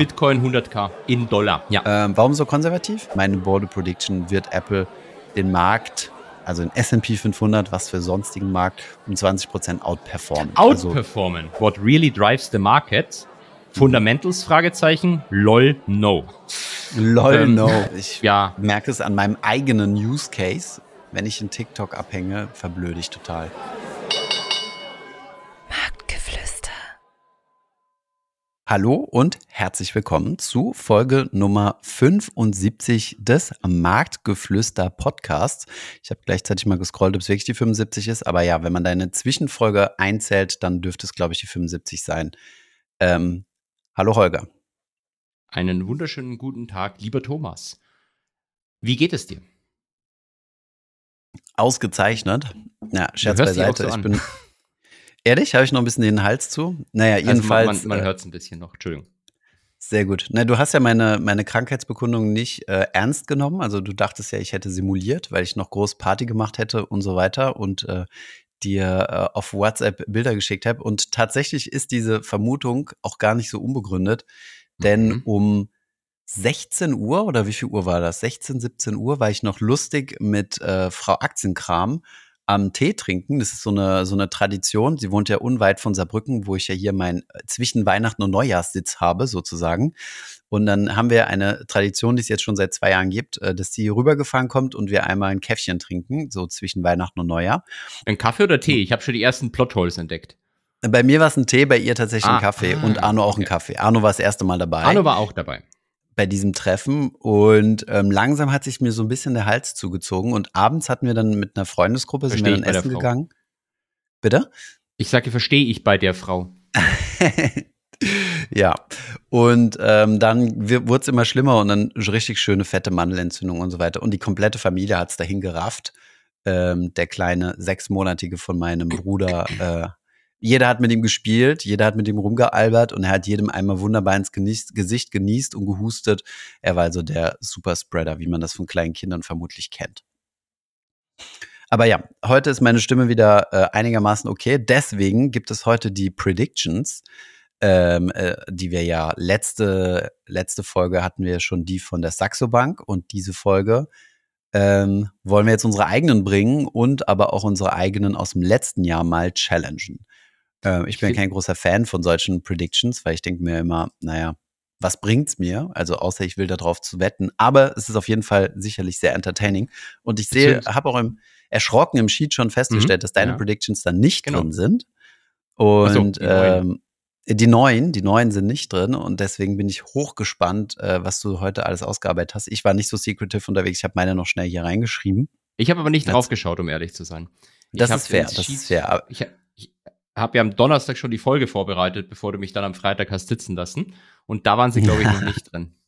Bitcoin 100k in Dollar. Ja. Ähm, warum so konservativ? Meine Bold Prediction wird Apple den Markt, also den S&P 500, was für sonstigen Markt, um 20% outperformen. Outperformen. Also, What really drives the market? Fundamentals? Fragezeichen. LOL, no. LOL, ähm, no. Ich ja. merke es an meinem eigenen Use Case. Wenn ich in TikTok abhänge, verblöde ich total. Hallo und herzlich willkommen zu Folge Nummer 75 des Marktgeflüster Podcasts. Ich habe gleichzeitig mal gescrollt, ob es wirklich die 75 ist, aber ja, wenn man deine Zwischenfolge einzählt, dann dürfte es, glaube ich, die 75 sein. Ähm, hallo Holger. Einen wunderschönen guten Tag, lieber Thomas. Wie geht es dir? Ausgezeichnet. Ja, Scherz beiseite. So ich bin Ehrlich? Habe ich noch ein bisschen den Hals zu? Naja, jedenfalls. Also man man, man hört es ein bisschen noch. Entschuldigung. Sehr gut. Na, du hast ja meine, meine Krankheitsbekundung nicht äh, ernst genommen. Also du dachtest ja, ich hätte simuliert, weil ich noch groß Party gemacht hätte und so weiter und äh, dir äh, auf WhatsApp Bilder geschickt habe. Und tatsächlich ist diese Vermutung auch gar nicht so unbegründet, denn mhm. um 16 Uhr oder wie viel Uhr war das? 16, 17 Uhr war ich noch lustig mit äh, Frau Aktienkram am Tee trinken. Das ist so eine, so eine Tradition. Sie wohnt ja unweit von Saarbrücken, wo ich ja hier mein äh, zwischen Weihnachten und Neujahrssitz habe, sozusagen. Und dann haben wir eine Tradition, die es jetzt schon seit zwei Jahren gibt, äh, dass sie rübergefahren kommt und wir einmal ein Käffchen trinken, so zwischen Weihnachten und Neujahr. Ein Kaffee oder Tee? Ich habe schon die ersten Plotholes entdeckt. Bei mir war es ein Tee, bei ihr tatsächlich ah, ein Kaffee ah, und Arno auch okay. ein Kaffee. Arno war das erste Mal dabei. Arno war auch dabei bei diesem Treffen und ähm, langsam hat sich mir so ein bisschen der Hals zugezogen und abends hatten wir dann mit einer Freundesgruppe sind wir dann essen gegangen. Bitte? Ich sage, verstehe ich bei der Frau. ja, und ähm, dann wurde es immer schlimmer und dann richtig schöne fette Mandelentzündung und so weiter. Und die komplette Familie hat es dahin gerafft. Ähm, der kleine sechsmonatige von meinem Bruder äh, jeder hat mit ihm gespielt, jeder hat mit ihm rumgealbert und er hat jedem einmal wunderbar ins Gesicht genießt und gehustet. Er war also der Superspreader, wie man das von kleinen Kindern vermutlich kennt. Aber ja, heute ist meine Stimme wieder äh, einigermaßen okay. Deswegen gibt es heute die Predictions, ähm, äh, die wir ja letzte, letzte Folge hatten wir schon die von der Saxo Bank und diese Folge ähm, wollen wir jetzt unsere eigenen bringen und aber auch unsere eigenen aus dem letzten Jahr mal challengen. Äh, ich bin kein großer Fan von solchen Predictions, weil ich denke mir immer, naja, was bringt's mir? Also außer ich will darauf zu wetten. Aber es ist auf jeden Fall sicherlich sehr entertaining. Und ich sehe, habe auch im erschrocken im Sheet schon festgestellt, mhm, dass deine ja. Predictions dann nicht genau. drin sind. Und so, die, ähm, neuen. die neuen, die neuen sind nicht drin. Und deswegen bin ich hochgespannt, äh, was du heute alles ausgearbeitet hast. Ich war nicht so secretive unterwegs. Ich habe meine noch schnell hier reingeschrieben. Ich habe aber nicht drauf geschaut, um ehrlich zu sein. Das ist fair, das ist fair. Ich, habe ja am Donnerstag schon die Folge vorbereitet, bevor du mich dann am Freitag hast sitzen lassen. Und da waren sie, glaube ich, noch nicht drin.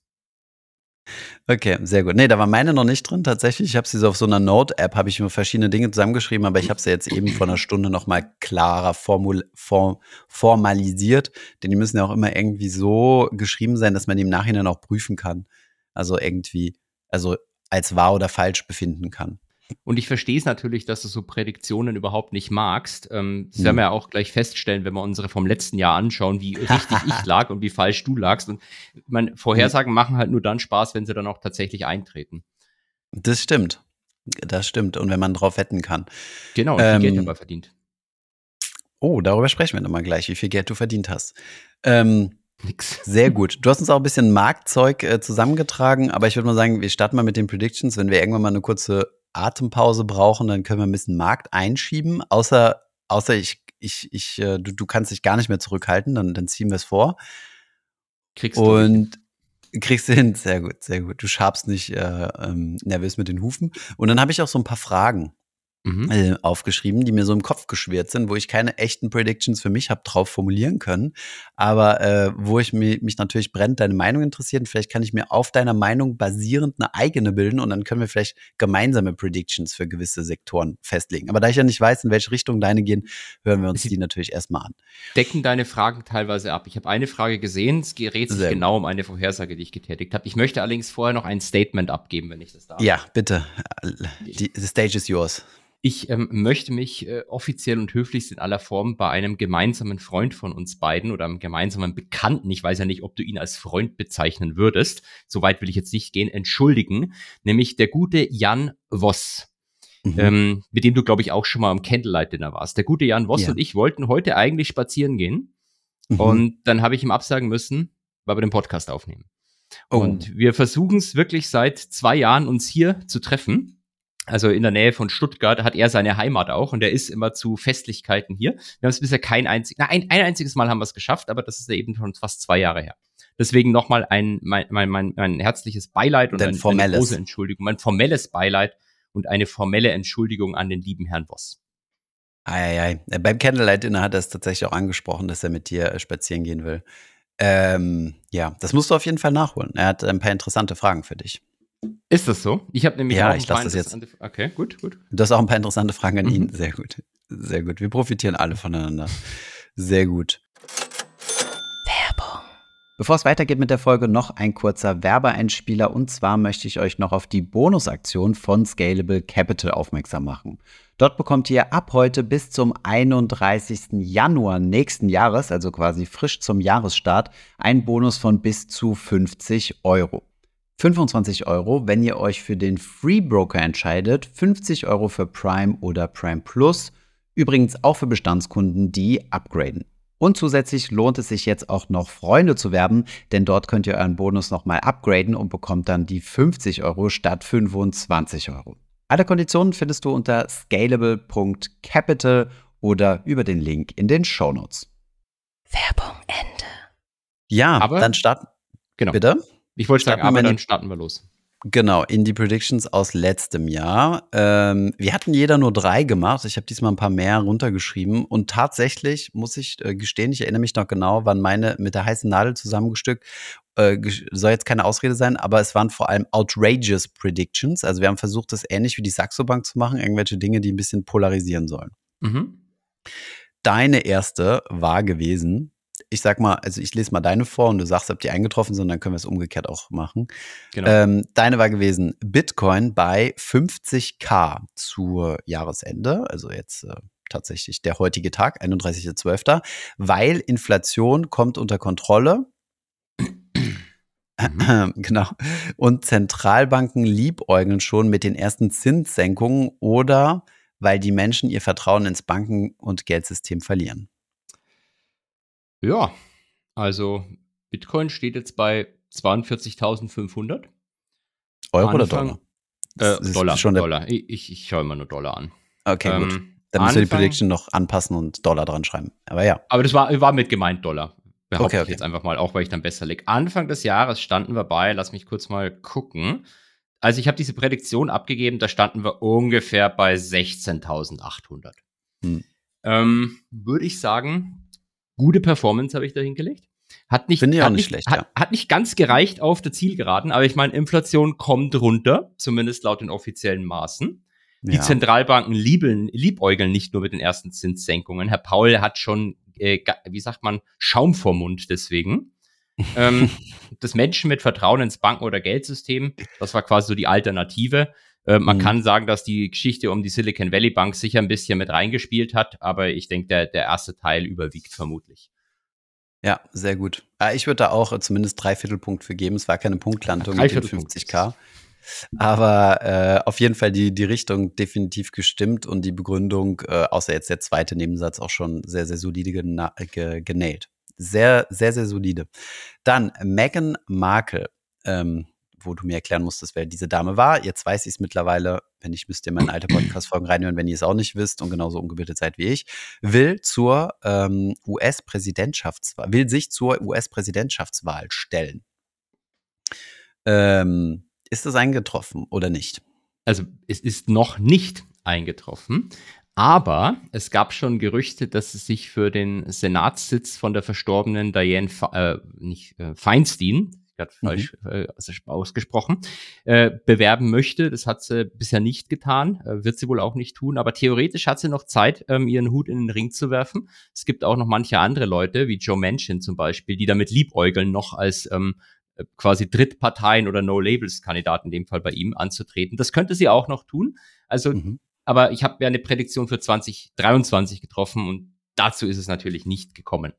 Okay, sehr gut. Nee, da war meine noch nicht drin tatsächlich. Ich habe sie so auf so einer Note-App, habe ich mir verschiedene Dinge zusammengeschrieben, aber ich habe sie jetzt eben vor einer Stunde noch mal klarer formul form formalisiert, denn die müssen ja auch immer irgendwie so geschrieben sein, dass man die im Nachhinein auch prüfen kann. Also irgendwie, also als wahr oder falsch befinden kann. Und ich verstehe es natürlich, dass du so Prädiktionen überhaupt nicht magst. Ähm, das hm. werden wir ja auch gleich feststellen, wenn wir unsere vom letzten Jahr anschauen, wie richtig ich lag und wie falsch du lagst. Und meine Vorhersagen hm. machen halt nur dann Spaß, wenn sie dann auch tatsächlich eintreten. Das stimmt. Das stimmt. Und wenn man drauf wetten kann. Genau, und ähm, viel Geld ähm, aber verdient. Oh, darüber sprechen wir nochmal gleich, wie viel Geld du verdient hast. Ähm, Nix. Sehr gut. Du hast uns auch ein bisschen Marktzeug äh, zusammengetragen, aber ich würde mal sagen, wir starten mal mit den Predictions. Wenn wir irgendwann mal eine kurze Atempause brauchen, dann können wir ein bisschen Markt einschieben. Außer, außer ich, ich, ich, äh, du, du kannst dich gar nicht mehr zurückhalten, dann, dann ziehen wir es vor. Kriegst du. Und kriegst du hin, sehr gut, sehr gut. Du schabst nicht äh, ähm, nervös mit den Hufen. Und dann habe ich auch so ein paar Fragen mhm. äh, aufgeschrieben, die mir so im Kopf geschwert sind, wo ich keine echten Predictions für mich habe drauf formulieren können, aber äh, wo ich mich, mich natürlich brennt deine Meinung interessiert. Vielleicht kann ich mir auf deiner Meinung basierend eine eigene bilden und dann können wir vielleicht gemeinsame Predictions für gewisse Sektoren festlegen. Aber da ich ja nicht weiß, in welche Richtung deine gehen, hören wir uns Sie die natürlich erstmal an. Decken deine Fragen teilweise ab. Ich habe eine Frage gesehen, es gerät sich Sehr genau um eine Vorhersage, die ich getätigt habe. Ich möchte allerdings vorher noch ein Statement abgeben, wenn ich das darf. Ja, bitte. Die, the stage is yours. Ich ähm, möchte mich äh, offiziell und höflichst in aller Form bei einem gemeinsamen Freund von uns beiden oder einem gemeinsamen Bekannten, ich weiß ja nicht, ob du ihn als Freund bezeichnen würdest, soweit will ich jetzt nicht gehen, entschuldigen, nämlich der gute Jan Voss. Mhm. Ähm, mit dem du, glaube ich, auch schon mal am Candlelight-Dinner warst. Der gute Jan Voss ja. und ich wollten heute eigentlich spazieren gehen. Mhm. Und dann habe ich ihm absagen müssen, weil wir den Podcast aufnehmen. Oh. Und wir versuchen es wirklich seit zwei Jahren, uns hier zu treffen. Also in der Nähe von Stuttgart hat er seine Heimat auch und er ist immer zu Festlichkeiten hier. Wir haben es bisher kein einziges, ein, ein einziges Mal haben wir es geschafft, aber das ist ja eben schon fast zwei Jahre her. Deswegen nochmal ein, mein, mein, mein, mein herzliches Beileid und ein, eine große Entschuldigung, mein formelles Beileid und eine formelle Entschuldigung an den lieben Herrn Voss. Eieiei. Beim Candlelight Dinner hat er es tatsächlich auch angesprochen, dass er mit dir äh, spazieren gehen will. Ähm, ja, das musst du auf jeden Fall nachholen. Er hat ein paar interessante Fragen für dich. Ist das so? Ich habe nämlich ja, auch ich lasse das jetzt. Okay, gut, gut. Du hast auch ein paar interessante Fragen an mhm. ihn. Sehr gut. Sehr gut. Wir profitieren alle voneinander. Sehr gut. Werbung. Bevor es weitergeht mit der Folge, noch ein kurzer Werbeeinspieler. Und zwar möchte ich euch noch auf die Bonusaktion von Scalable Capital aufmerksam machen. Dort bekommt ihr ab heute bis zum 31. Januar nächsten Jahres, also quasi frisch zum Jahresstart, einen Bonus von bis zu 50 Euro. 25 Euro, wenn ihr euch für den Free Broker entscheidet, 50 Euro für Prime oder Prime Plus, übrigens auch für Bestandskunden, die upgraden. Und zusätzlich lohnt es sich jetzt auch noch Freunde zu werben, denn dort könnt ihr euren Bonus nochmal upgraden und bekommt dann die 50 Euro statt 25 Euro. Alle Konditionen findest du unter scalable.capital oder über den Link in den Show Notes. Werbung Ende. Ja, aber dann starten. Genau. Bitte? Ich wollte sagen, aber dann starten wir los. Genau, in die Predictions aus letztem Jahr. Ähm, wir hatten jeder nur drei gemacht. Ich habe diesmal ein paar mehr runtergeschrieben. Und tatsächlich muss ich äh, gestehen, ich erinnere mich noch genau, wann meine mit der heißen Nadel zusammengestückt äh, soll jetzt keine Ausrede sein, aber es waren vor allem outrageous Predictions. Also wir haben versucht, das ähnlich wie die Saxo Bank zu machen, irgendwelche Dinge, die ein bisschen polarisieren sollen. Mhm. Deine erste war gewesen, ich sag mal, also ich lese mal deine vor und du sagst, ob die eingetroffen sind, dann können wir es umgekehrt auch machen. Genau. Ähm, deine war gewesen, Bitcoin bei 50k zur Jahresende, also jetzt äh, tatsächlich der heutige Tag, 31.12., weil Inflation kommt unter Kontrolle Mhm. Genau. Und Zentralbanken liebäugeln schon mit den ersten Zinssenkungen oder weil die Menschen ihr Vertrauen ins Banken- und Geldsystem verlieren. Ja, also Bitcoin steht jetzt bei 42.500. Euro Anfang, oder Dollar? Äh, Dollar, schon Dollar. Ich, ich schaue immer nur Dollar an. Okay, ähm, gut. Dann müssen wir die Prediction noch anpassen und Dollar dran schreiben. Aber ja. Aber das war, war mit gemeint Dollar. Behaupte okay, okay. ich jetzt einfach mal, auch weil ich dann besser liege. Anfang des Jahres standen wir bei, lass mich kurz mal gucken. Also ich habe diese Prädiktion abgegeben, da standen wir ungefähr bei 16.800. Hm. Ähm, Würde ich sagen, gute Performance habe ich da hingelegt. Hat nicht, Finde ich auch nicht, nicht schlecht. Hat, ja. hat, nicht ganz gereicht auf der Zielgeraden, aber ich meine, Inflation kommt runter, zumindest laut den offiziellen Maßen. Die ja. Zentralbanken liebeln, liebäugeln nicht nur mit den ersten Zinssenkungen. Herr Paul hat schon äh, wie sagt man, Schaum vor Mund deswegen. ähm, das Menschen mit Vertrauen ins Banken- oder Geldsystem, das war quasi so die Alternative. Äh, man mhm. kann sagen, dass die Geschichte um die Silicon Valley Bank sicher ein bisschen mit reingespielt hat, aber ich denke, der, der erste Teil überwiegt vermutlich. Ja, sehr gut. Ah, ich würde da auch zumindest drei Viertelpunkt für geben. Es war keine Punktlandung mit den 50k. Aber äh, auf jeden Fall die, die Richtung definitiv gestimmt und die Begründung, äh, außer jetzt der zweite Nebensatz, auch schon sehr, sehr solide gena ge genäht. Sehr, sehr, sehr solide. Dann Meghan Markle, ähm, wo du mir erklären musstest, wer diese Dame war. Jetzt weiß ich es mittlerweile. Wenn ich müsst ihr meine alte Podcast-Folgen reinhören, wenn ihr es auch nicht wisst und genauso ungebildet seid wie ich. Will zur ähm, US-Präsidentschaftswahl, will sich zur US-Präsidentschaftswahl stellen. Ähm, ist das eingetroffen oder nicht? Also es ist noch nicht eingetroffen, aber es gab schon Gerüchte, dass es sich für den Senatssitz von der verstorbenen Diane äh, nicht, äh, Feinstein, gerade mhm. falsch äh, ausgesprochen, äh, bewerben möchte. Das hat sie bisher nicht getan, äh, wird sie wohl auch nicht tun, aber theoretisch hat sie noch Zeit, ähm, ihren Hut in den Ring zu werfen. Es gibt auch noch manche andere Leute, wie Joe Manchin zum Beispiel, die damit liebäugeln, noch als ähm, äh, quasi Drittparteien oder No-Labels-Kandidaten in dem Fall bei ihm anzutreten. Das könnte sie auch noch tun. Also mhm. aber ich habe ja eine Prädiktion für 2023 getroffen und dazu ist es natürlich nicht gekommen.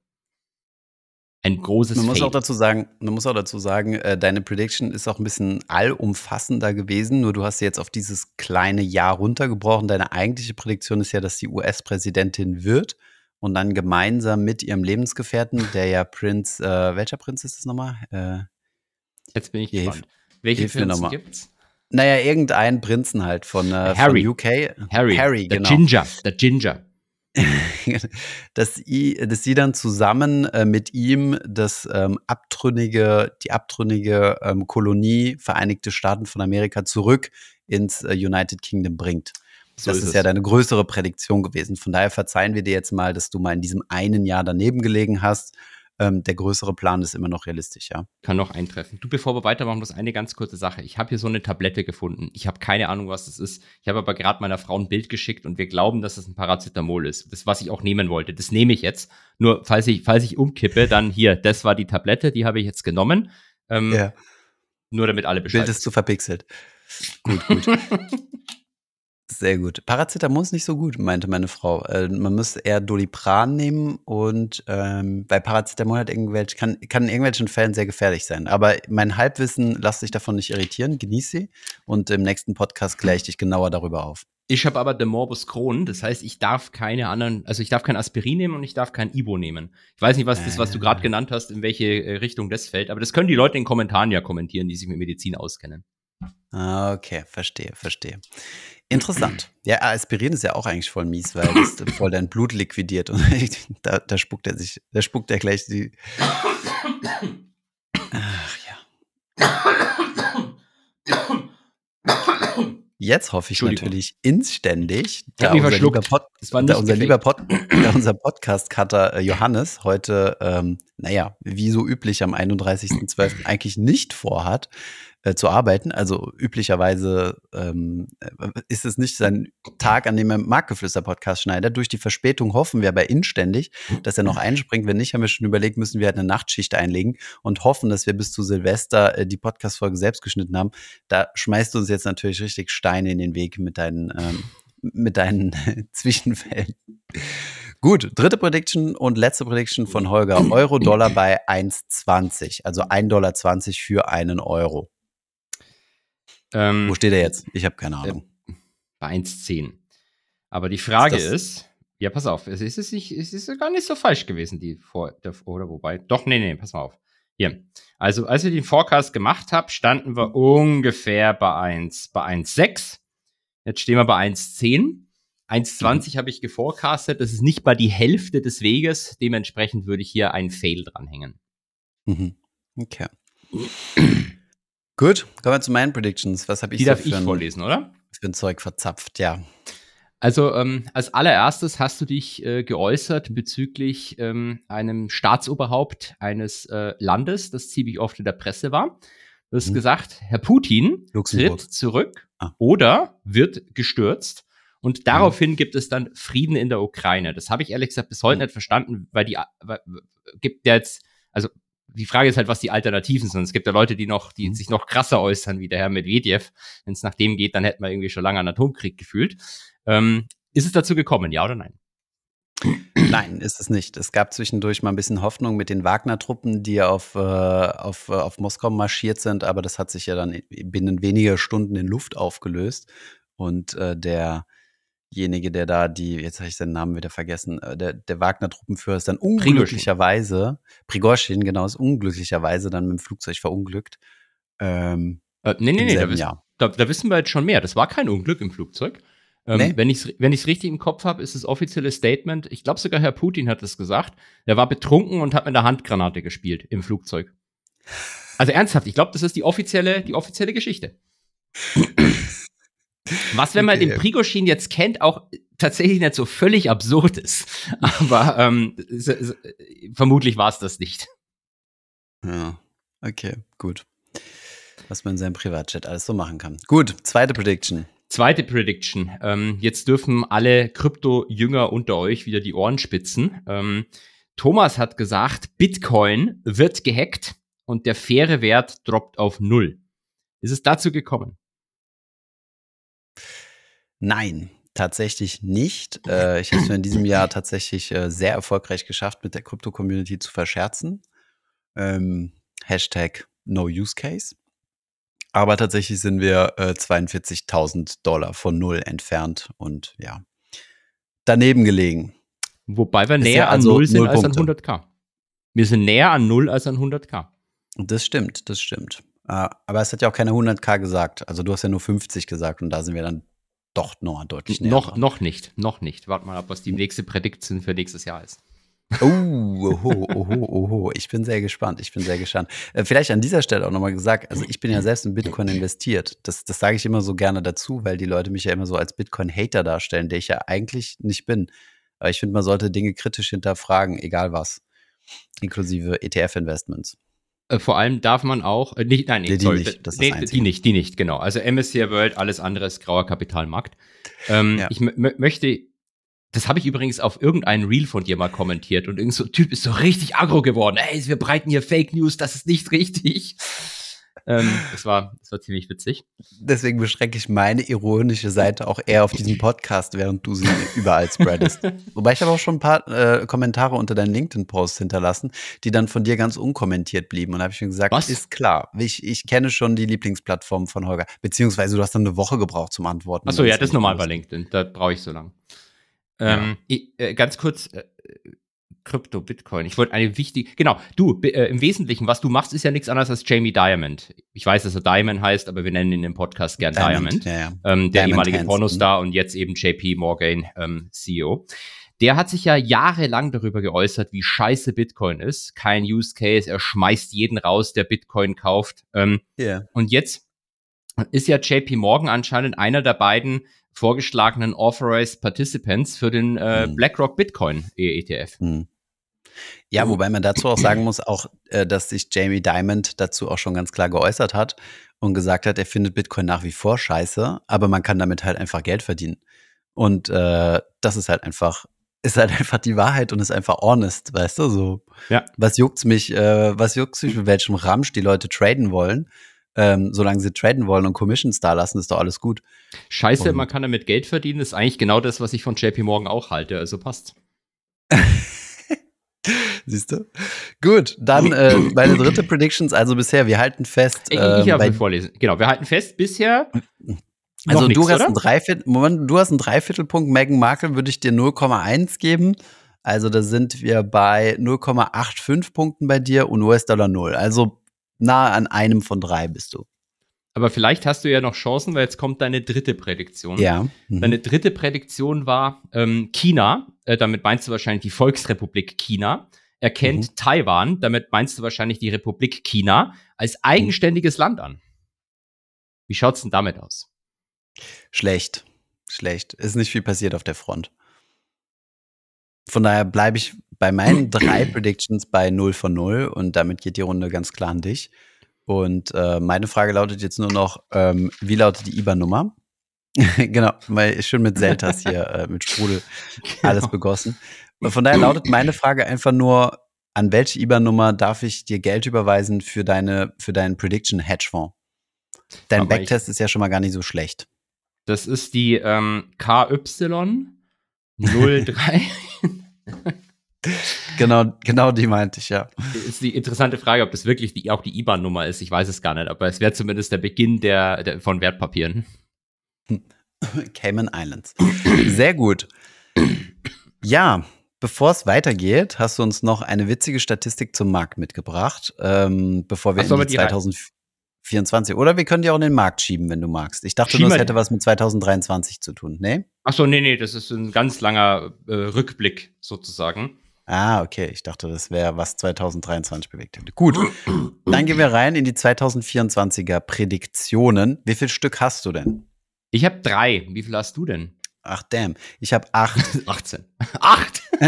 Ein großes Man muss Fade. auch dazu sagen, man muss auch dazu sagen, äh, deine Prediction ist auch ein bisschen allumfassender gewesen, nur du hast sie jetzt auf dieses kleine Jahr runtergebrochen. Deine eigentliche Prädiktion ist ja, dass die US-Präsidentin wird und dann gemeinsam mit ihrem Lebensgefährten, der ja Prinz, äh, welcher Prinz ist das nochmal? Äh, Jetzt bin ich gespannt. Welche Prinzen gibt's? naja, irgendein Prinzen halt von, äh, Harry. von UK. Harry, Harry, der genau. Ginger, der Ginger. dass, i, dass sie dann zusammen äh, mit ihm das ähm, abtrünnige, die abtrünnige ähm, Kolonie Vereinigte Staaten von Amerika zurück ins äh, United Kingdom bringt. So das ist ist, ja deine größere Prädiktion gewesen. Von daher verzeihen wir dir jetzt mal, dass du mal in diesem einen Jahr daneben gelegen hast. Ähm, der größere Plan ist immer noch realistisch, ja. Kann noch eintreffen. Du, bevor wir weitermachen, bloß eine ganz kurze Sache. Ich habe hier so eine Tablette gefunden. Ich habe keine Ahnung, was das ist. Ich habe aber gerade meiner Frau ein Bild geschickt und wir glauben, dass es ein Paracetamol ist. Das, was ich auch nehmen wollte. Das nehme ich jetzt. Nur, falls ich, falls ich umkippe, dann hier, das war die Tablette, die habe ich jetzt genommen. Ähm, ja. Nur damit alle Bescheid Bild ist zu verpixelt. Gut, gut. Sehr gut. Paracetamol ist nicht so gut, meinte meine Frau. Äh, man müsste eher Dolipran nehmen und ähm, weil Paracetamol hat irgendwelche, kann, kann in irgendwelchen Fällen sehr gefährlich sein. Aber mein Halbwissen, lass dich davon nicht irritieren, genieß sie und im nächsten Podcast kläre ich dich genauer darüber auf. Ich habe aber den Morbus Crohn, das heißt, ich darf keine anderen, also ich darf kein Aspirin nehmen und ich darf kein Ibo nehmen. Ich weiß nicht, was das, was du gerade Äh. genannt hast, in welche äh, Richtung das fällt, aber das können die Leute in den Kommentaren ja kommentieren, die sich mit Medizin auskennen. Ah, Okay, verstehe, verstehe. Interessant. Ja, Aspirin ist ja auch eigentlich voll mies, weil das voll dein Blut liquidiert und da, da spuckt er sich, da spuckt er gleich die. Ach ja. Jetzt hoffe ich natürlich inständig, da unser, lieber, Pod, da unser, lieber Pod, da unser Podcast-Cutter äh, Johannes heute, ähm, naja, wie so üblich am 31.12. eigentlich nicht vorhat, äh, zu arbeiten. Also üblicherweise ähm, äh, ist es nicht sein Tag, an dem er Marktgeflüster-Podcast schneidet. Durch die Verspätung hoffen wir aber inständig, dass er noch einspringt. Wenn nicht, haben wir schon überlegt, müssen wir halt eine Nachtschicht einlegen und hoffen, dass wir bis zu Silvester äh, die Podcast-Folge selbst geschnitten haben. Da schmeißt du uns jetzt natürlich richtig Steine in den Weg mit deinen, ähm, mit deinen Zwischenfällen. Gut, dritte Prediction und letzte Prediction von Holger. Euro-Dollar bei 1,20. Also 1,20 Dollar für einen Euro. Ähm, Wo steht er jetzt? Ich habe keine Ahnung. bei 1,10. Aber die Frage Ist ist, ja, pass auf, es ist, es nicht, es ist gar nicht so falsch gewesen, die vor, der, oder wobei, doch, nee, nee, pass mal auf. Hier. Also, als ich den Forecast gemacht habe, standen wir ungefähr bei 1, bei 1,6. Jetzt stehen wir bei 1,10. 1,20 habe ich geforecastet. Das ist nicht mal die Hälfte des Weges. Dementsprechend würde ich hier einen Fail dranhängen. Mhm. Okay. Gut, kommen wir zu meinen Predictions. Was habe ich Die so darf für ich ein, vorlesen, oder? für ein Zeug verzapft? Ja. Also ähm, als allererstes hast du dich äh, geäußert bezüglich ähm, einem Staatsoberhaupt eines äh, Landes, das ziemlich oft in der Presse war. Du hast Mhm. gesagt, Herr Putin Luxemburg. tritt zurück Ah. oder wird gestürzt. Mhm. Und daraufhin gibt es dann Frieden in der Ukraine. Das habe ich ehrlich gesagt bis heute Mhm. nicht verstanden, weil die weil, gibt ja jetzt, also die Frage ist halt, was die Alternativen sind. Es gibt ja Leute, die noch, die Mhm. sich noch krasser äußern, wie der Herr Medvedev. Wenn es nach dem geht, dann hätten wir irgendwie schon lange einen Atomkrieg gefühlt. Ähm, ist es dazu gekommen, ja oder nein? Nein, ist es nicht. Es gab zwischendurch mal ein bisschen Hoffnung mit den Wagner-Truppen, die auf, äh, auf, äh, auf Moskau marschiert sind, aber das hat sich ja dann binnen weniger Stunden in Luft aufgelöst. Und äh, derjenige, der da die, jetzt habe ich seinen Namen wieder vergessen, äh, der, der Wagner-Truppenführer ist dann unglücklicherweise, Prigozhin, genau, ist unglücklicherweise dann mit dem Flugzeug verunglückt. Ähm, Äh, nee, nee, nee, da, wiss, da, da wissen wir jetzt schon mehr. Das war kein Unglück im Flugzeug. Ähm, Nee. Wenn ich es wenn ich's richtig im Kopf habe, ist das offizielle Statement, ich glaube sogar Herr Putin hat es gesagt, er war betrunken und hat mit einer Handgranate gespielt im Flugzeug. Also ernsthaft, ich glaube, das ist die offizielle, die offizielle Geschichte. Was, wenn man Okay. den Prigoshin jetzt kennt, auch tatsächlich nicht so völlig absurd ist. Aber ähm, vermutlich war es das nicht. Ja, okay, gut. Was man in seinem Privatchat alles so machen kann. Gut, zweite Prediction. Zweite Prediction. Ähm, jetzt dürfen alle Krypto-Jünger unter euch wieder die Ohren spitzen. Ähm, Thomas hat gesagt, Bitcoin wird gehackt und der faire Wert droppt auf Null. Ist es dazu gekommen? Nein, Tatsächlich nicht. Äh, ich habe es in diesem Jahr tatsächlich äh, sehr erfolgreich geschafft, mit der Krypto-Community zu verscherzen. Ähm, Hashtag No Use Case. Aber tatsächlich sind wir äh, 42.000 Dollar von null entfernt und ja, daneben gelegen. Wobei wir näher ja also an null sind als an 100k. Wir sind näher an null als an 100k. Das stimmt, das stimmt. Äh, aber es hat ja auch keine 100k gesagt. Also du hast ja nur 50 gesagt und da sind wir dann doch noch deutlich näher. Noch, noch nicht, noch nicht. Warte mal ab, was die nächste Prediction für nächstes Jahr ist. Oh, oho, oho, oho. Ich bin sehr gespannt. Ich bin sehr gespannt. Äh, vielleicht an dieser Stelle auch nochmal gesagt, also ich bin ja selbst in Bitcoin investiert. Das, das sage ich immer so gerne dazu, weil die Leute mich ja immer so als Bitcoin-Hater darstellen, der ich ja eigentlich nicht bin. Aber ich finde, man sollte Dinge kritisch hinterfragen, egal was. Inklusive ETF-Investments. Äh, vor allem darf man auch, äh, nicht, nein, nee, die, sorry, nicht, das nee, die nicht, die nicht, genau. Also MSCI World, alles andere ist grauer Kapitalmarkt. Ähm, ja. Ich möchte das habe ich übrigens auf irgendeinen Reel von dir mal kommentiert und irgend so ein Typ ist so richtig aggro geworden. Ey, wir breiten hier Fake News, das ist nicht richtig. Ähm, das, war, das war ziemlich witzig. Deswegen beschränke ich meine ironische Seite auch eher auf diesen Podcast, während du sie überall spreadest. Wobei ich habe auch schon ein paar äh, Kommentare unter deinen LinkedIn-Posts hinterlassen, die dann von dir ganz unkommentiert blieben. Und da habe ich mir gesagt, Was? ist klar. Ich, ich kenne schon die Lieblingsplattform von Holger. Beziehungsweise du hast dann eine Woche gebraucht zum Antworten. Achso, ja, das ist normal bei LinkedIn. Da brauche ich so lange. Ähm, ja. ich, äh, ganz kurz, äh, Krypto, Bitcoin. Ich wollte eine wichtige, genau, du, äh, im Wesentlichen, was du machst, ist ja nichts anderes als Jamie Diamond. Ich weiß, dass er Diamond heißt, aber wir nennen ihn im Podcast gern Diamond. Diamond. Ja, ja. Ähm, der Diamond ehemalige Hansen. Pornostar und jetzt eben JP Morgan ähm, CEO. Der hat sich ja jahrelang darüber geäußert, wie scheiße Bitcoin ist. Kein Use Case, er schmeißt jeden raus, der Bitcoin kauft. Ähm, yeah. Und jetzt ist ja JP Morgan anscheinend einer der beiden vorgeschlagenen Authorized Participants für den äh, hm. BlackRock Bitcoin ETF. Hm. Ja, wobei man dazu auch sagen muss, auch, äh, dass sich Jamie Dimon dazu auch schon ganz klar geäußert hat und gesagt hat, er findet Bitcoin nach wie vor scheiße, aber man kann damit halt einfach Geld verdienen. Und äh, das ist halt einfach, ist halt einfach die Wahrheit und ist einfach honest, weißt du, so. Ja. Was juckt's mich, äh, was juckt's mich, mit welchem Ramsch die Leute traden wollen? ähm, solange sie traden wollen und Commissions da lassen, ist doch alles gut. Scheiße, und man kann damit Geld verdienen, ist eigentlich genau das, was ich von JP Morgan auch halte, also passt. Siehst du? Gut, dann äh, meine dritte Predictions, also bisher, wir halten fest. ich, ich habe ähm, vorlesen. Genau, wir halten fest, bisher. Also nix, du hast ein Dreiviertel, Moment, du hast einen Dreiviertelpunkt, Meghan Markle würde ich dir 0,1 geben. Also da sind wir bei 0,85 Punkten bei dir und US-Dollar 0. Also nahe an einem von drei bist du. Aber vielleicht hast du ja noch Chancen, weil jetzt kommt deine dritte Prädiktion. Ja. Mhm. Deine dritte Prädiktion war ähm, China, äh, damit meinst du wahrscheinlich die Volksrepublik China, erkennt mhm. Taiwan, damit meinst du wahrscheinlich die Republik China, als eigenständiges mhm. Land an. Wie schaut's denn damit aus? Schlecht. Schlecht. Ist nicht viel passiert auf der Front. Von daher bleibe ich bei meinen drei Predictions bei 0 von 0 und damit geht die Runde ganz klar an dich. Und äh, meine Frage lautet jetzt nur noch, ähm, wie lautet die IBAN-Nummer? genau, weil schön mit Seltas hier, äh, mit Sprudel, genau. alles begossen. Von daher lautet meine Frage einfach nur, an welche IBAN-Nummer darf ich dir Geld überweisen für, deine, für deinen Prediction-Hedgefonds? Dein Aber Backtest ist ja schon mal gar nicht so schlecht. Das ist die ähm, KY 03. genau, genau die meinte ich, ja. Ist die interessante Frage, ob das wirklich die, auch die IBAN-Nummer ist. Ich weiß es gar nicht, aber es wäre zumindest der Beginn der, der, von Wertpapieren. Cayman Islands. Sehr gut. Ja, bevor es weitergeht, hast du uns noch eine witzige Statistik zum Markt mitgebracht, ähm, bevor wir Ach, in die 2024. Oder wir können die auch in den Markt schieben, wenn du magst. Ich dachte nur, es hätte was mit 2023 zu tun. Nee? Achso, nee, nee, das ist ein ganz langer äh, Rückblick sozusagen. Ah, okay. Ich dachte, das wäre, was 2023 bewegt hätte. Gut. Dann gehen wir rein in die 2024er Prädiktionen. Wie viel Stück hast du denn? Ich habe drei. Wie viel hast du denn? Ach, damn. Ich habe acht. 18. Acht?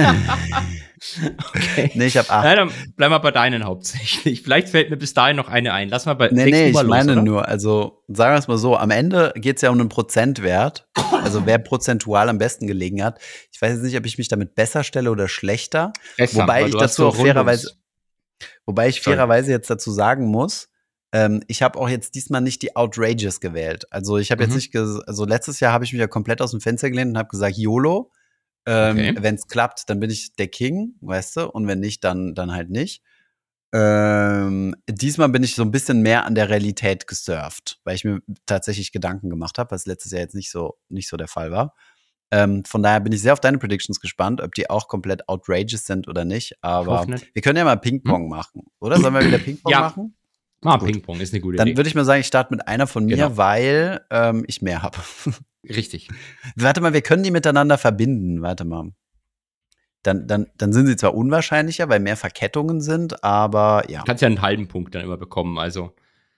okay. Nee, ich habe acht. Nein, dann bleib mal bei deinen hauptsächlich. Vielleicht fällt mir bis dahin noch eine ein. Lass mal bei Nee, nee, ich los, meine oder? nur, also sagen wir es mal so, am Ende geht es ja um einen Prozentwert. Also wer prozentual am besten gelegen hat. Ich weiß jetzt nicht, ob ich mich damit besser stelle oder schlechter. Besser, wobei ich dazu auch fairerweise, wobei ich fairerweise jetzt dazu sagen muss, Ähm, ich habe auch jetzt diesmal nicht die Outrageous gewählt. Also ich habe Mhm. jetzt nicht, also letztes Jahr habe ich mich ja komplett aus dem Fenster gelehnt und habe gesagt, YOLO. Ähm, Okay. Wenn es klappt, dann bin ich der King, weißt du, und wenn nicht, dann, dann halt nicht. Ähm, diesmal bin ich so ein bisschen mehr an der Realität gesurft, weil ich mir tatsächlich Gedanken gemacht habe, was letztes Jahr jetzt nicht so, nicht so der Fall war. Ähm, von daher bin ich sehr auf deine Predictions gespannt, ob die auch komplett outrageous sind oder nicht. Aber wir können ja mal Ping-Pong machen, oder? Sollen wir wieder Ping-Pong Ja. machen? Ah. Ping-Pong ist eine gute Dann Idee. würde ich mal sagen, ich starte mit einer von mir, Genau. weil ähm, ich mehr habe. Richtig. Warte mal, wir können die miteinander verbinden. Warte mal. Dann, dann, dann sind sie zwar unwahrscheinlicher, weil mehr Verkettungen sind, aber ja. Du kannst ja einen halben Punkt dann immer bekommen. Also,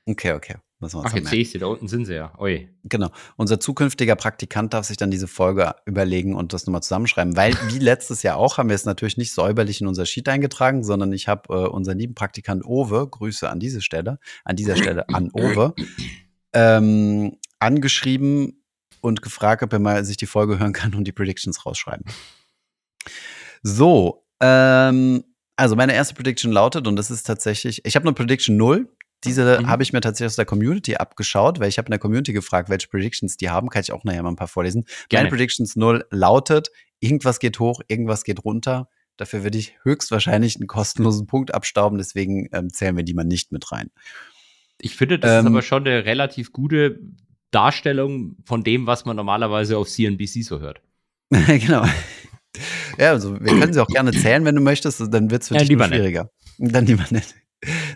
Okay, okay. Müssen wir uns ach, jetzt sehe ich sie, da unten sind sie ja. Ui. Genau. Unser zukünftiger Praktikant darf sich dann diese Folge überlegen und das nochmal zusammenschreiben, weil wie letztes Jahr auch haben wir es natürlich nicht säuberlich in unser Sheet eingetragen, sondern ich habe äh, unseren lieben Praktikant Owe, Grüße an diese Stelle, an dieser Stelle an Owe, ähm, angeschrieben und gefragt, ob er mal sich die Folge hören kann und die Predictions rausschreiben. So, ähm, also meine erste Prediction lautet, und das ist tatsächlich, ich habe eine Prediction 0. Diese Mhm. habe ich mir tatsächlich aus der Community abgeschaut, weil ich habe in der Community gefragt, welche Predictions die haben. Kann ich auch nachher mal ein paar vorlesen. Gerne. Meine Predictions 0 lautet, irgendwas geht hoch, irgendwas geht runter. Dafür würde ich höchstwahrscheinlich einen kostenlosen Punkt abstauben, deswegen ähm, zählen wir die mal nicht mit rein. Ich finde, das ist Ähm, aber schon eine relativ gute Darstellung von dem, was man normalerweise auf CNBC so hört. genau. Ja, also wir können sie auch gerne zählen, wenn du möchtest, dann wird es für Ja, dich lieber nur schwieriger. Dann lieber nicht.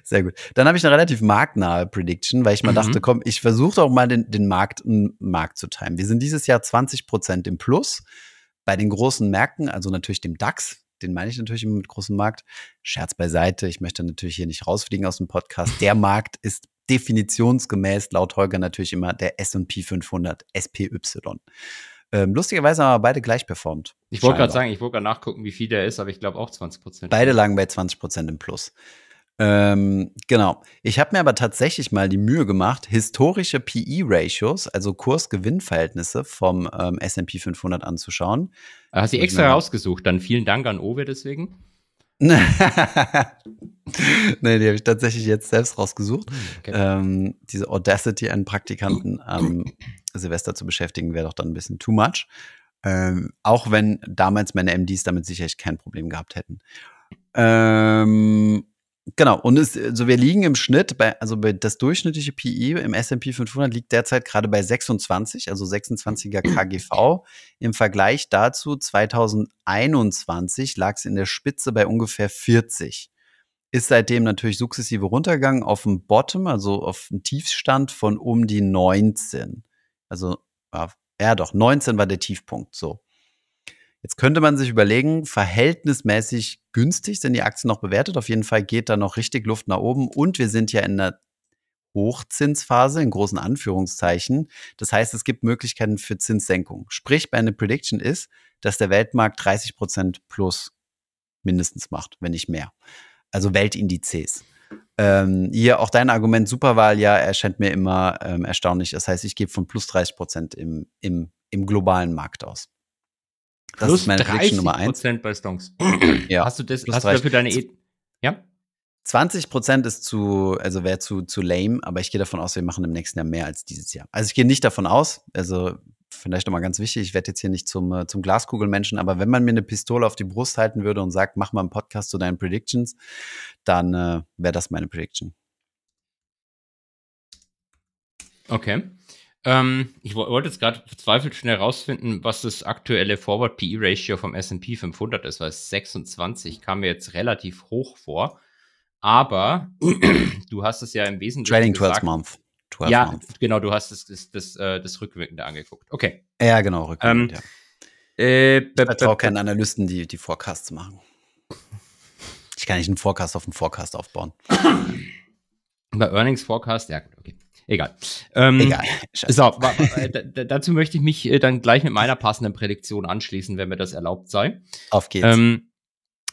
Sehr gut. Dann habe ich eine relativ marktnahe Prediction, weil ich mal Mhm. dachte, komm, ich versuche doch mal den, den Markt, Markt zu timen. Wir sind dieses Jahr 20 Prozent im Plus bei den großen Märkten, also natürlich dem DAX. Den meine ich natürlich immer mit großem Markt. Scherz beiseite. Ich möchte natürlich hier nicht rausfliegen aus dem Podcast. Der Markt ist definitionsgemäß laut Holger natürlich immer der S&P 500 SPY. Ähm, lustigerweise haben wir beide gleich performt. Ich wollte gerade sagen, ich wollte gerade nachgucken, wie viel der ist, aber ich glaube auch 20 Prozent. Beide lagen bei 20 Prozent im Plus. Ähm, genau. Ich habe mir aber tatsächlich mal die Mühe gemacht, historische PE-Ratios, also Kurs-Gewinn-Verhältnisse vom ähm, S&P 500 anzuschauen. Hast du ich extra rausgesucht? Dann vielen Dank an Owe deswegen. nee, die habe ich tatsächlich jetzt selbst rausgesucht. Okay. Ähm, diese Audacity, einen Praktikanten am Silvester zu beschäftigen, wäre doch dann ein bisschen too much. Ähm, auch wenn damals meine MDs damit sicherlich kein Problem gehabt hätten. Ähm, genau, und es, also wir liegen im Schnitt bei, also bei das durchschnittliche PI im S&P 500 liegt derzeit gerade bei 26, also 26er KGV. Im Vergleich dazu 2021 lag es in der Spitze bei ungefähr 40 ist seitdem natürlich sukzessive runtergegangen auf dem Bottom, also auf einen Tiefstand von um die 19. Also, ja doch, 19 war der Tiefpunkt, so. Jetzt könnte man sich überlegen, verhältnismäßig günstig sind die Aktien noch bewertet. Auf jeden Fall geht da noch richtig Luft nach oben und wir sind ja in einer Hochzinsphase in großen Anführungszeichen. Das heißt, es gibt Möglichkeiten für Zinssenkung. Sprich, meine Prediction ist, dass der Weltmarkt 30 Prozent plus mindestens macht, wenn nicht mehr. Also Weltindizes. Ähm, hier auch dein Argument Superwahl, ja, erscheint mir immer ähm, erstaunlich. Das heißt, ich gebe von plus 30 Prozent im, im, im globalen Markt aus. Das Plus ist meine Prediction Nummer 1. Prozent bei Stonks. Ja. Hast du das, Plus hast du 30. dafür deine e Ja? 20 Prozent ist zu, also wäre zu, zu lame, aber ich gehe davon aus, wir machen im nächsten Jahr mehr als dieses Jahr. Also ich gehe nicht davon aus, also vielleicht nochmal ganz wichtig, ich werde jetzt hier nicht zum, äh, zum Glaskugelmenschen, aber wenn man mir eine Pistole auf die Brust halten würde und sagt, mach mal einen Podcast zu deinen Predictions, dann äh, wäre das meine Prediction. Okay. Ähm, ich wo- wollte jetzt gerade verzweifelt schnell rausfinden, was das aktuelle Forward PE Ratio vom S&P 500 ist, weil 26 kam mir jetzt relativ hoch vor. Aber du hast es ja im Wesentlichen Trading 12 gesagt. Month. 12 Ja, Month. genau, du hast das, das, das, äh, das Rückwirkende angeguckt. Okay. Ja, genau, rückwärts, Ähm, ja. Äh, Ich vertraue keinen Analysten, die, die Forecasts machen. Ich kann nicht einen Forecast auf einen Forecast aufbauen. bei Earnings Forecast, ja, gut, okay. Egal. Ähm, Egal. Scheiße. So, äh, da- da- dazu möchte ich mich äh, dann gleich mit meiner passenden Prädiktion anschließen, wenn mir das erlaubt sei. Auf geht's. Ähm,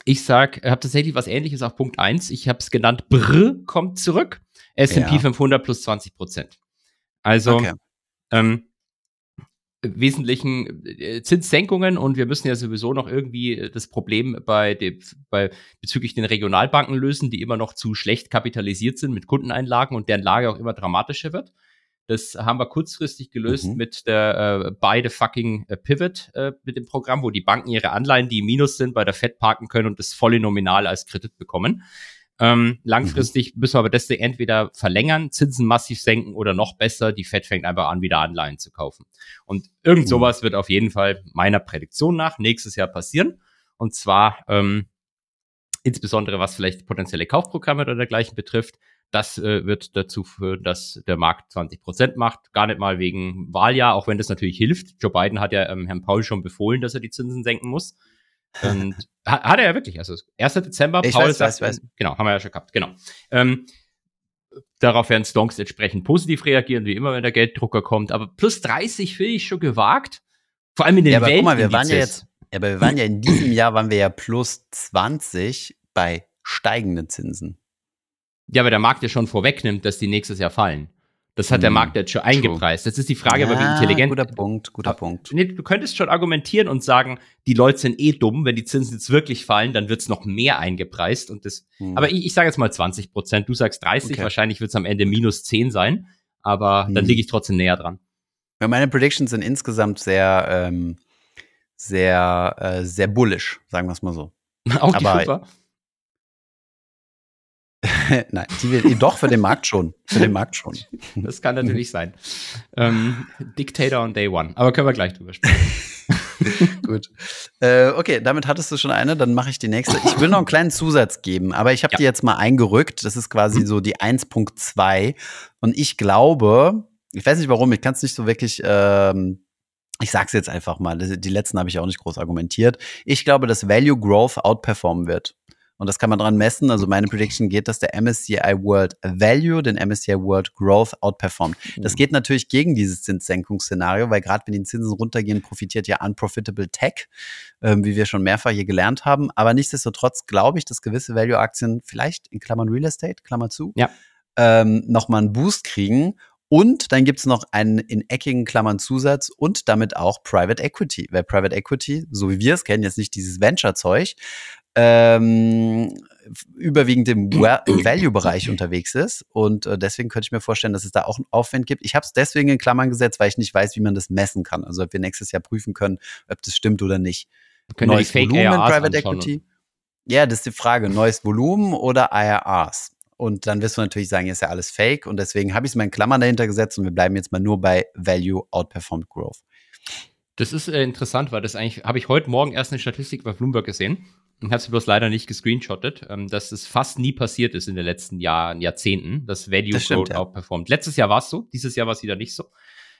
ich sag, habe tatsächlich was ähnliches auf Punkt 1. Ich habe es genannt, Brr kommt zurück. S&P Ja. 500 plus 20 Prozent. Also, okay. ähm, wesentlichen äh, Zinssenkungen und wir müssen ja sowieso noch irgendwie äh, das Problem bei, dem, bei bezüglich den Regionalbanken lösen, die immer noch zu schlecht kapitalisiert sind mit Kundeneinlagen und deren Lage auch immer dramatischer wird. Das haben wir kurzfristig gelöst mhm. mit der äh, beide fucking äh, Pivot äh, mit dem Programm, wo die Banken ihre Anleihen, die im Minus sind, bei der Fed parken können und das volle Nominal als Kredit bekommen. Ähm, langfristig mhm. müssen wir aber das entweder verlängern, Zinsen massiv senken oder noch besser, die Fed fängt einfach an, wieder Anleihen zu kaufen. Und irgend mhm. sowas wird auf jeden Fall meiner Prädiktion nach nächstes Jahr passieren. Und zwar ähm, insbesondere was vielleicht potenzielle Kaufprogramme oder dergleichen betrifft. Das äh, wird dazu führen, dass der Markt 20 Prozent macht. Gar nicht mal wegen Wahljahr, auch wenn das natürlich hilft. Joe Biden hat ja ähm, Herrn Paul schon befohlen, dass er die Zinsen senken muss. Und hat, hat er ja wirklich. Also 1. Dezember, ich Paul weiß, sagt, weiß, weiß. genau, haben wir ja schon gehabt, genau. Ähm, darauf werden Stonks entsprechend positiv reagieren, wie immer, wenn der Gelddrucker kommt. Aber plus 30 finde ich schon gewagt. Vor allem in den ja, aber guck mal, wir waren ja jetzt, aber wir waren ja in diesem Jahr waren wir ja plus 20 bei steigenden Zinsen. Ja, aber der Markt ja schon vorwegnimmt, dass die nächstes Jahr fallen. Das hat der hm, Markt jetzt schon eingepreist. Jetzt ist die Frage, ja, aber wie intelligent. Guter Punkt, guter Punkt. Nee, du könntest schon argumentieren und sagen, die Leute sind eh dumm, wenn die Zinsen jetzt wirklich fallen, dann wird es noch mehr eingepreist. Und das, hm. Aber ich, ich sage jetzt mal 20 Prozent, du sagst 30, okay. wahrscheinlich wird es am Ende minus 10 sein, aber hm. dann liege ich trotzdem näher dran. Ja, meine Predictions sind insgesamt sehr, ähm, sehr, äh, sehr bullish, sagen wir es mal so. Auch die aber, Nein, die will, doch für den Markt schon. Für den Markt schon. Das kann natürlich sein. Ähm, Dictator on Day One. Aber können wir gleich drüber sprechen. Gut. Äh, okay, damit hattest du schon eine, dann mache ich die nächste. Ich will noch einen kleinen Zusatz geben, aber ich habe ja. die jetzt mal eingerückt. Das ist quasi so die 1.2. Und ich glaube, ich weiß nicht warum, ich kann es nicht so wirklich. Ähm, ich sag's jetzt einfach mal, die letzten habe ich auch nicht groß argumentiert. Ich glaube, dass Value Growth outperformen wird. Und das kann man dran messen. Also meine Prediction geht, dass der MSCI World Value den MSCI World Growth outperformt. Das geht natürlich gegen dieses Zinssenkungsszenario, weil gerade wenn die Zinsen runtergehen, profitiert ja Unprofitable Tech, ähm, wie wir schon mehrfach hier gelernt haben. Aber nichtsdestotrotz glaube ich, dass gewisse Value-Aktien vielleicht in Klammern Real Estate, Klammer zu, ja. ähm, nochmal einen Boost kriegen. Und dann gibt's noch einen in eckigen Klammern Zusatz und damit auch Private Equity. Weil Private Equity, so wie wir es kennen, jetzt nicht dieses Venture-Zeug, ähm, überwiegend im, Value-Bereich unterwegs ist. Und äh, deswegen könnte ich mir vorstellen, dass es da auch einen Aufwand gibt. Ich habe es deswegen in Klammern gesetzt, weil ich nicht weiß, wie man das messen kann. Also ob wir nächstes Jahr prüfen können, ob das stimmt oder nicht. Können Neues Volumen in Private Equity? Ja, das ist die Frage. Neues Volumen oder IRRs? Und dann wirst du natürlich sagen, ist ja alles Fake. Und deswegen habe ich es mal in Klammern dahinter gesetzt und wir bleiben jetzt mal nur bei Value Outperformed Growth. Das ist äh, interessant, weil das eigentlich, habe ich heute Morgen erst eine Statistik bei Bloomberg gesehen und habe sie bloß leider nicht gescreenshottet, ähm, dass es fast nie passiert ist in den letzten Jahren, Jahrzehnten, dass Value das stimmt, Growth ja. outperformt. Letztes Jahr war es so, dieses Jahr war es wieder nicht so.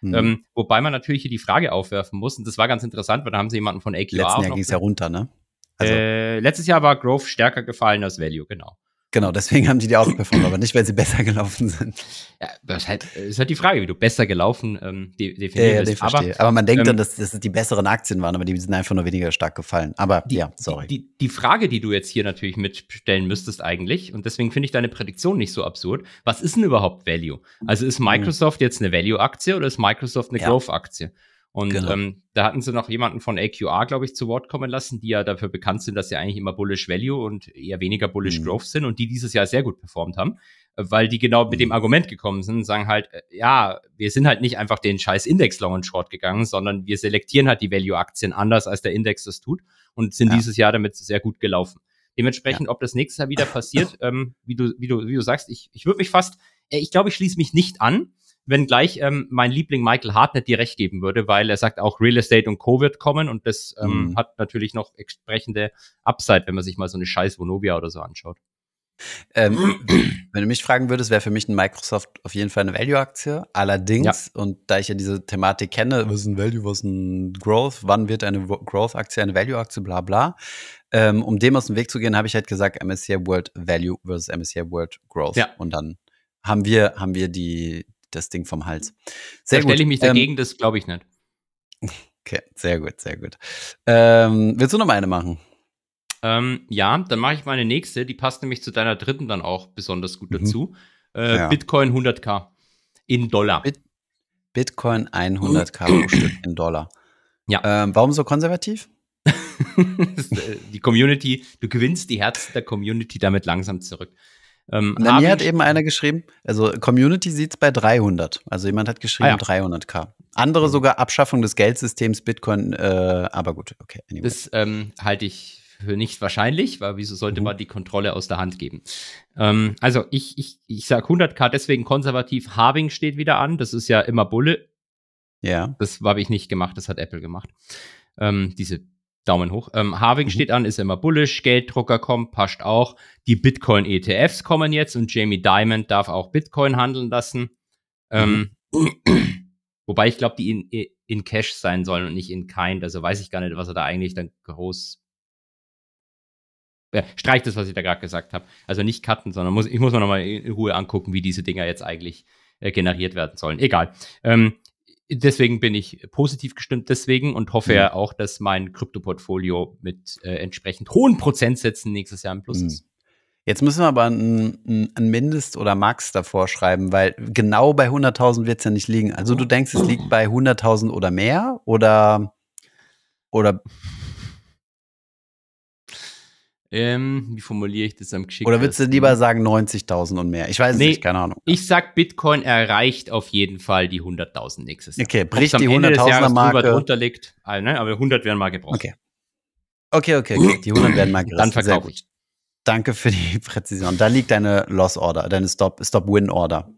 Mhm. Ähm, wobei man natürlich hier die Frage aufwerfen muss, und das war ganz interessant, weil da haben sie jemanden von AQR. Letztes Jahr ging es ja runter, ne? Also, äh, letztes Jahr war Growth stärker gefallen als Value, genau. Genau, deswegen haben die die outperformed, aber nicht, weil sie besser gelaufen sind. Ja, das ist halt, ist halt die Frage, wie du besser gelaufen ähm, definiert ja, ja, aber, aber man denkt ähm, dann, dass, dass es die besseren Aktien waren, aber die sind einfach nur weniger stark gefallen. Aber die, ja, sorry. Die, die, die, Frage, die du jetzt hier natürlich mitstellen müsstest eigentlich, und deswegen finde ich deine Prädiktion nicht so absurd, was ist denn überhaupt Value? Also ist Microsoft jetzt eine Value-Aktie oder ist Microsoft eine ja. Growth-Aktie? Und genau. ähm, da hatten sie noch jemanden von AQR, glaube ich, zu Wort kommen lassen, die ja dafür bekannt sind, dass sie eigentlich immer Bullish Value und eher weniger Bullish mhm. Growth sind und die dieses Jahr sehr gut performt haben, weil die genau mit dem mhm. Argument gekommen sind und sagen halt, äh, ja, wir sind halt nicht einfach den scheiß Index Long und Short gegangen, sondern wir selektieren halt die Value-Aktien anders, als der Index das tut und sind ja. dieses Jahr damit sehr gut gelaufen. Dementsprechend, ja. ob das nächstes Jahr wieder passiert, ähm, wie, du, wie, du, wie du sagst, ich, ich würde mich fast, äh, ich glaube, ich schließe mich nicht an, wenn gleich ähm, mein Liebling Michael Hartnett dir recht geben würde, weil er sagt, auch Real Estate und Covid kommen und das ähm, mhm. hat natürlich noch entsprechende Upside, wenn man sich mal so eine scheiß Vonovia oder so anschaut. Ähm, wenn du mich fragen würdest, wäre für mich ein Microsoft auf jeden Fall eine Value-Aktie. Allerdings, ja. und da ich ja diese Thematik kenne, was ist ein Value, was ist ein Growth, wann wird eine Growth-Aktie eine Value-Aktie, bla bla. Ähm, um dem aus dem Weg zu gehen, habe ich halt gesagt, MSCI World Value versus MSCI World Growth. Ja. Und dann haben wir, haben wir die, das Ding vom Hals. Sehr da stelle ich mich dagegen, ähm, das glaube ich nicht. Okay, sehr gut, sehr gut. Ähm, willst du noch mal eine machen? Ähm, ja, dann mache ich meine nächste. Die passt nämlich zu deiner dritten dann auch besonders gut mhm. dazu. Äh, ja. Bitcoin 100k in Dollar. Bit Bitcoin 100k pro Stück in Dollar. Ja. Ähm, warum so konservativ? die Community, du gewinnst die Herzen der Community damit langsam zurück. Ähm, Na, mir hat eben einer geschrieben, also Community sieht es bei 300. Also jemand hat geschrieben ah, ja. 300k. Andere sogar Abschaffung des Geldsystems Bitcoin, äh, aber gut, okay. Anyway. Das ähm, halte ich für nicht wahrscheinlich, weil wieso sollte mhm. man die Kontrolle aus der Hand geben? Ähm, also ich, ich, ich sage 100k deswegen konservativ. Harving steht wieder an, das ist ja immer Bulle. Ja. Das habe ich nicht gemacht, das hat Apple gemacht. Ähm, diese Daumen hoch. Ähm, Harving mhm. steht an, ist immer bullish, Gelddrucker kommt, passt auch. Die Bitcoin-ETFs kommen jetzt und Jamie Dimon darf auch Bitcoin handeln lassen. Ähm, mhm. wobei ich glaube, die in, in Cash sein sollen und nicht in Kind. Also weiß ich gar nicht, was er da eigentlich dann groß. Ja, streicht das, was ich da gerade gesagt habe. Also nicht cutten, sondern muss, ich muss mir nochmal in Ruhe angucken, wie diese Dinger jetzt eigentlich äh, generiert werden sollen. Egal. Ähm, deswegen bin ich positiv gestimmt deswegen und hoffe ja mhm. auch, dass mein Krypto-Portfolio mit äh, entsprechend hohen Prozentsätzen nächstes Jahr im Plus mhm. ist. Jetzt müssen wir aber ein, ein Mindest oder Max davor schreiben, weil genau bei 100.000 wird es ja nicht liegen. Also du denkst, es liegt bei 100.000 oder mehr oder, oder ähm, wie formuliere ich das am geschicktesten? Oder würdest du lieber sagen 90.000 und mehr? Ich weiß nee, nicht, keine Ahnung. Ich sag, Bitcoin erreicht auf jeden Fall die 100.000 nächstes Jahr. Okay, bricht die 100.000er Marke. drunter liegt, ah, ne? aber 100 werden mal gebraucht. Okay. Okay, okay, okay. Die 100 werden mal gerissen. Dann verkaufe ich. Danke für die Präzision. Da liegt deine Loss-Order, deine Stop-Win-Order. Stop